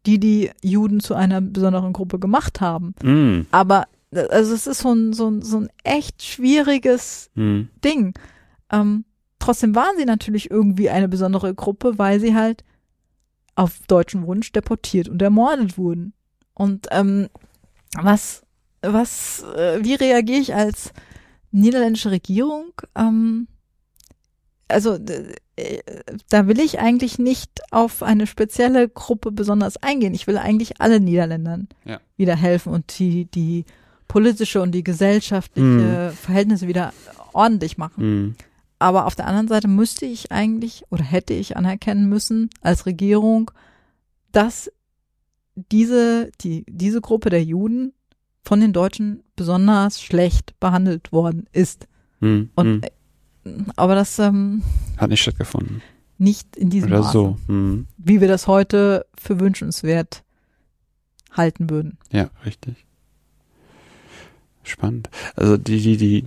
die die Juden zu einer besonderen Gruppe gemacht haben. Mm. Aber äh, also es ist so ein, so ein, so ein echt schwieriges Mm. Ding. Ähm, trotzdem waren sie natürlich irgendwie eine besondere Gruppe, weil sie halt auf deutschen Wunsch deportiert und ermordet wurden. Und ähm, was, was, äh, wie reagiere ich als niederländische Regierung? Ähm, also äh, da will ich eigentlich nicht auf eine spezielle Gruppe besonders eingehen. Ich will eigentlich alle Niederländern Ja. wieder helfen und die, die politische und die gesellschaftliche Verhältnisse wieder ordentlich machen. Mm. Aber auf der anderen Seite müsste ich eigentlich oder hätte ich anerkennen müssen als Regierung, dass diese, die, diese Gruppe der Juden von den Deutschen besonders schlecht behandelt worden ist. Mm. Und, mm. äh, aber das ähm, Hat nicht stattgefunden. nicht in diesem Oder Maße, so. Mm. wie wir das heute für wünschenswert halten würden. Ja, richtig. Spannend. Also die, die, die,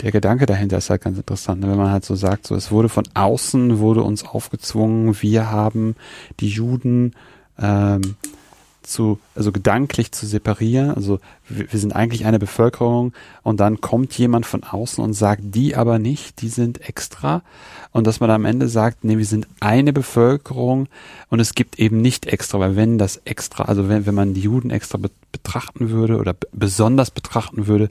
der Gedanke dahinter ist halt ganz interessant, ne? wenn man halt so sagt, so es wurde von außen, wurde uns aufgezwungen, wir haben die Juden ähm, zu, also gedanklich zu separieren. Also wir, wir sind eigentlich eine Bevölkerung und dann kommt jemand von außen und sagt, die aber nicht, die sind extra. Und dass man am Ende sagt, nee, wir sind eine Bevölkerung und es gibt eben nicht extra, weil wenn das extra, also wenn, wenn man die Juden extra be betrachten würde oder besonders betrachten würde,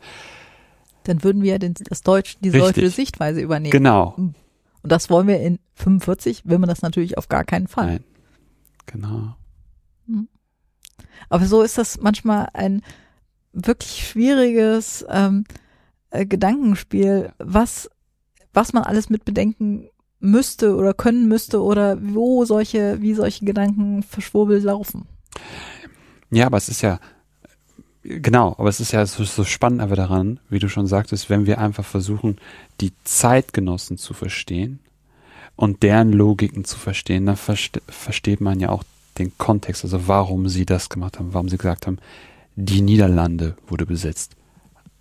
Dann würden wir den, das Deutsch, die Richtig. deutsche Sichtweise übernehmen. genau. Und das wollen wir in 45, will man das natürlich auf gar keinen Fall. Nein. Genau. Aber so ist das manchmal ein wirklich schwieriges ähm, äh, Gedankenspiel, was, was man alles mit bedenken müsste oder können müsste oder wo solche, wie solche Gedanken verschwurbelt laufen. Ja, aber es ist ja, genau, aber es ist ja so, so spannend aber daran, wie du schon sagtest, wenn wir einfach versuchen, die Zeitgenossen zu verstehen und deren Logiken zu verstehen, dann verste versteht man ja auch den Kontext, also warum sie das gemacht haben, warum sie gesagt haben, die Niederlande wurde besetzt.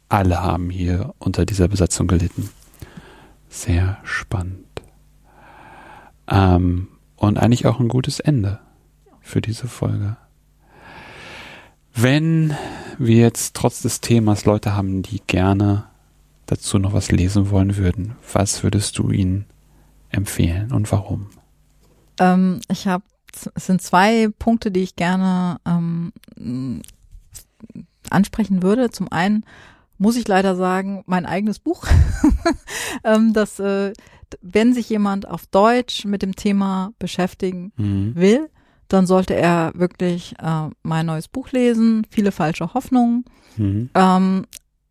Alle haben hier unter dieser Besatzung gelitten. Sehr spannend. Ähm, und eigentlich auch ein gutes Ende für diese Folge. Wenn wir jetzt trotz des Themas Leute haben, die gerne dazu noch was lesen wollen würden, was würdest du ihnen empfehlen und warum? Ähm, ich habe, es sind zwei Punkte, die ich gerne ähm, ansprechen würde. Zum einen muss ich leider sagen, mein eigenes Buch, ähm, das, äh, wenn sich jemand auf Deutsch mit dem Thema beschäftigen Mhm. will, dann sollte er wirklich äh, mein neues Buch lesen, viele falsche Hoffnungen. Mhm. Ähm,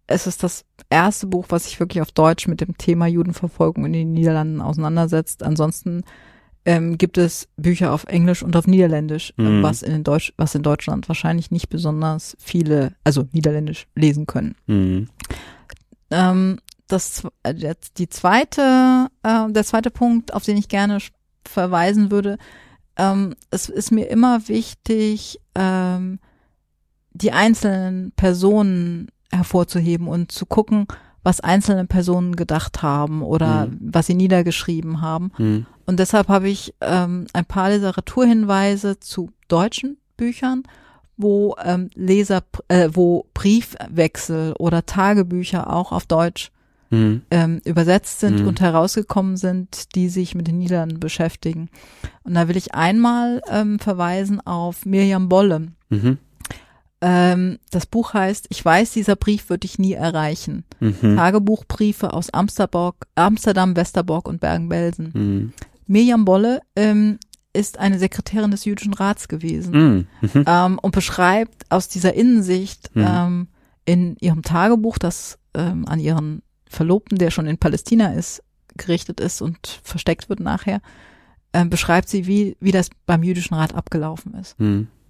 es ist das erste Buch, was sich wirklich auf Deutsch mit dem Thema Judenverfolgung in den Niederlanden auseinandersetzt. Ansonsten ähm, gibt es Bücher auf Englisch und auf Niederländisch, äh, Mhm. was in Deutsch, was in Deutschland wahrscheinlich nicht besonders viele, also Niederländisch lesen können. Mhm. Ähm, das, äh, der- die zweite, äh, der zweite Punkt, auf den ich gerne verweisen würde, ähm, es ist mir immer wichtig, ähm, die einzelnen Personen hervorzuheben und zu gucken, was einzelne Personen gedacht haben oder Mhm. was sie niedergeschrieben haben. Mhm. Und deshalb habe ich ähm, ein paar Literaturhinweise zu deutschen Büchern, wo ähm, Leser, äh, wo Briefwechsel oder Tagebücher auch auf Deutsch Mhm. ähm, übersetzt sind Mhm. und herausgekommen sind, die sich mit den Niederlanden beschäftigen. Und da will ich einmal ähm, verweisen auf Miriam Bolle. Mhm. Ähm, das Buch heißt, ich weiß, dieser Brief wird dich nie erreichen. Mhm. Tagebuchbriefe aus Amsterdam, Amsterdam Westerbork und Bergen-Belsen. Mhm. Miriam Bolle ähm, ist eine Sekretärin des Jüdischen Rats gewesen Mhm. Mhm. ähm, und beschreibt aus dieser Innensicht Mhm. ähm, in ihrem Tagebuch, das ähm, an ihren Verlobten, der schon in Palästina ist, gerichtet ist und versteckt wird nachher, ähm, beschreibt sie, wie, wie das beim Jüdischen Rat abgelaufen ist.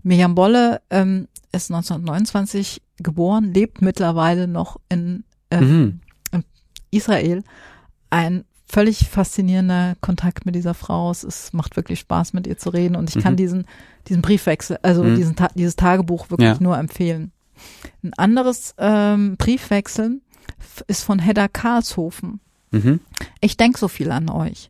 Miriam Bolle ähm, ist 1929 geboren, lebt mittlerweile noch in ähm, Mhm. Israel. Ein völlig faszinierender Kontakt mit dieser Frau. Es ist, macht wirklich Spaß, mit ihr zu reden. Und ich kann Mhm. diesen, diesen Briefwechsel, also Mhm. diesen, dieses Tagebuch wirklich Ja. nur empfehlen. Ein anderes ähm, Briefwechsel ist von Hedda Karlshofen. Mhm. Ich denke so viel an euch.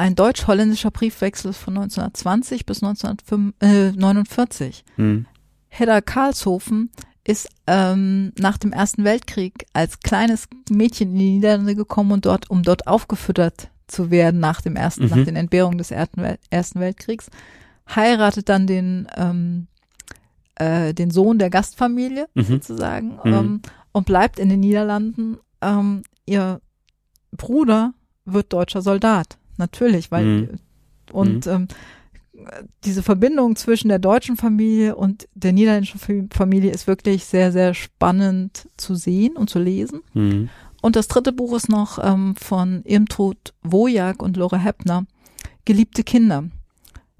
Ein deutsch-holländischer Briefwechsel von 1920 bis 1949. Mhm. Hedda Karlshofen ist ähm, nach dem Ersten Weltkrieg als kleines Mädchen in die Niederlande gekommen und dort, um dort aufgefüttert zu werden nach dem ersten, Mhm. nach den Entbehrungen des Ersten Weltkriegs, heiratet dann den ähm, äh, den Sohn der Gastfamilie Mhm. sozusagen Mhm. ähm, und bleibt in den Niederlanden. Ähm, ihr Bruder wird deutscher Soldat, natürlich, weil Mhm. und ähm, diese Verbindung zwischen der deutschen Familie und der niederländischen Fa- Familie ist wirklich sehr, sehr spannend zu sehen und zu lesen. Mhm. Und das dritte Buch ist noch ähm, von Irmtrud Wojak und Lore Heppner, Geliebte Kinder.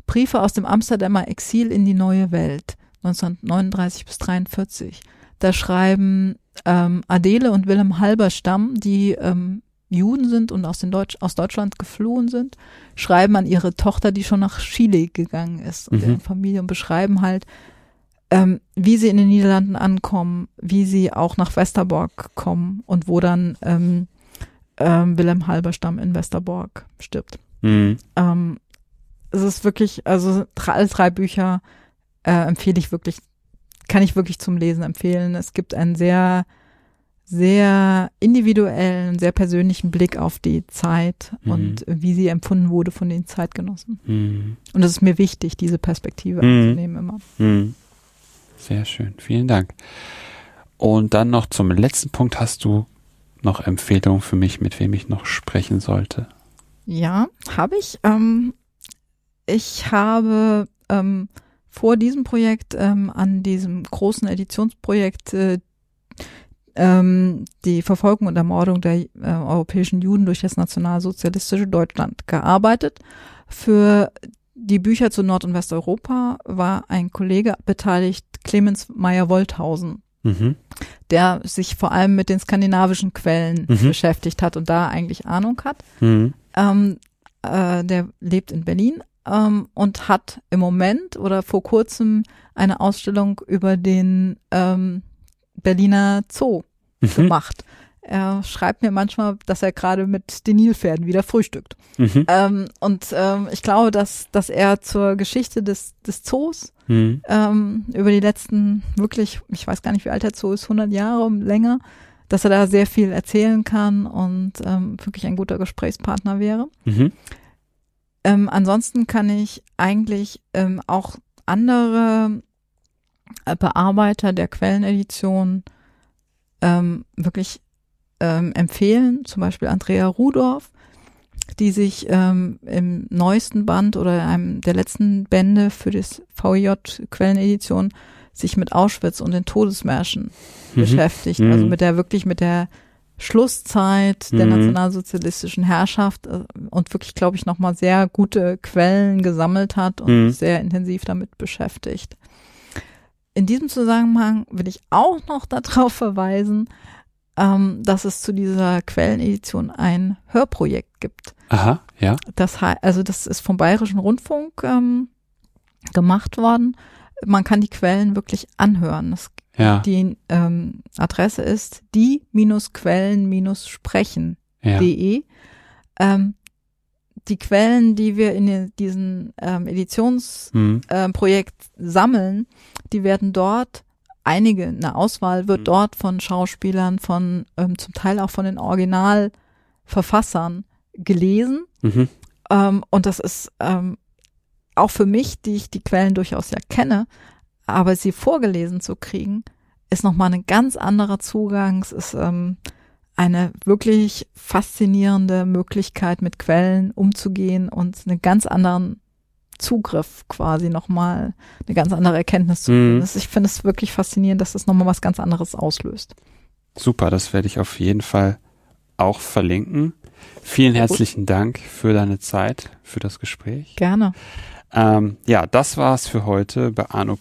Briefe aus dem Amsterdamer Exil in die neue Welt, 1939 bis 43. Da schreiben ähm, Adele und Willem Halberstam, die ähm, Juden sind und aus, den Deutsch, aus Deutschland geflohen sind, schreiben an ihre Tochter, die schon nach Chile gegangen ist und Mhm. deren Familie und beschreiben halt, ähm, wie sie in den Niederlanden ankommen, wie sie auch nach Westerbork kommen und wo dann ähm, ähm, Wilhelm Halberstam in Westerbork stirbt. Mhm. Ähm, es ist wirklich, also alle drei Bücher äh, empfehle ich wirklich, kann ich wirklich zum Lesen empfehlen. Es gibt einen sehr, sehr individuellen, sehr persönlichen Blick auf die Zeit Mhm. und wie sie empfunden wurde von den Zeitgenossen. Mhm. Und es ist mir wichtig, diese Perspektive Mhm. einzunehmen immer. Mhm. Sehr schön, vielen Dank. Und dann noch zum letzten Punkt hast du noch Empfehlungen für mich, mit wem ich noch sprechen sollte. Ja, habe ich. Ähm, ich habe ähm, vor diesem Projekt ähm, an diesem großen Editionsprojekt äh, ähm, die Verfolgung und Ermordung der äh, europäischen Juden durch das nationalsozialistische Deutschland gearbeitet. Für die Bücher zu Nord- und Westeuropa war ein Kollege beteiligt, Clemens Meyer-Wolthausen Mhm. der sich vor allem mit den skandinavischen Quellen Mhm. beschäftigt hat und da eigentlich Ahnung hat. Mhm. Ähm, äh, der lebt in Berlin ähm, und hat im Moment oder vor kurzem eine Ausstellung über den ähm, Berliner Zoo Mhm. gemacht. Er schreibt mir manchmal, dass er gerade mit den Nilpferden wieder frühstückt. Mhm. Ähm, und ähm, ich glaube, dass, dass er zur Geschichte des, des Zoos Mhm. ähm, über die letzten wirklich, ich weiß gar nicht, wie alt der Zoo ist, 100 Jahre länger, dass er da sehr viel erzählen kann und ähm, wirklich ein guter Gesprächspartner wäre. Mhm. Ähm, ansonsten kann ich eigentlich ähm, auch andere Bearbeiter der Quellenedition ähm, wirklich ähm, empfehlen, zum Beispiel Andrea Rudorf, die sich ähm, im neuesten Band oder einem der letzten Bände für das VJ Quellenedition sich mit Auschwitz und den Todesmärschen Mhm. beschäftigt, Mhm. also mit der wirklich mit der Schlusszeit der Mhm. nationalsozialistischen Herrschaft äh, und wirklich, glaube ich, nochmal sehr gute Quellen gesammelt hat und Mhm. sich sehr intensiv damit beschäftigt. In diesem Zusammenhang will ich auch noch darauf verweisen, ähm, dass es zu dieser Quellenedition ein Hörprojekt gibt. Aha, ja. Das heißt, also das ist vom Bayerischen Rundfunk ähm, gemacht worden. Man kann die Quellen wirklich anhören. Das Ja. die ähm, Adresse ist die-quellen-sprechen.de. ja. Ähm, die Quellen, die wir in diesen ähm, Editionsprojekt Mhm. Projekt sammeln, die werden dort, einige, eine Auswahl wird Mhm. dort von Schauspielern, von ähm, zum Teil auch von den Originalverfassern gelesen. Mhm. Ähm, und das ist ähm, auch für mich, die ich die Quellen durchaus ja kenne, aber sie vorgelesen zu kriegen, ist nochmal ein ganz anderer Zugang. Es ist ähm, eine wirklich faszinierende Möglichkeit, mit Quellen umzugehen und einen ganz anderen Zugriff quasi nochmal, eine ganz andere Erkenntnis zu Mhm. Ich finde es wirklich faszinierend, dass das nochmal was ganz anderes auslöst. Super, das werde ich auf jeden Fall auch verlinken. Vielen herzlichen Dank für deine Zeit, für das Gespräch. Gerne. Ähm, ja, das war's für heute bei Arno.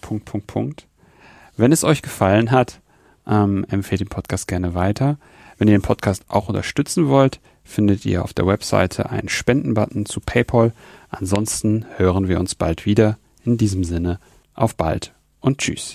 Wenn es euch gefallen hat, ähm, empfehlt den Podcast gerne weiter. Wenn ihr den Podcast auch unterstützen wollt, findet ihr auf der Webseite einen Spendenbutton zu PayPal. Ansonsten hören wir uns bald wieder. In diesem Sinne, auf bald und tschüss.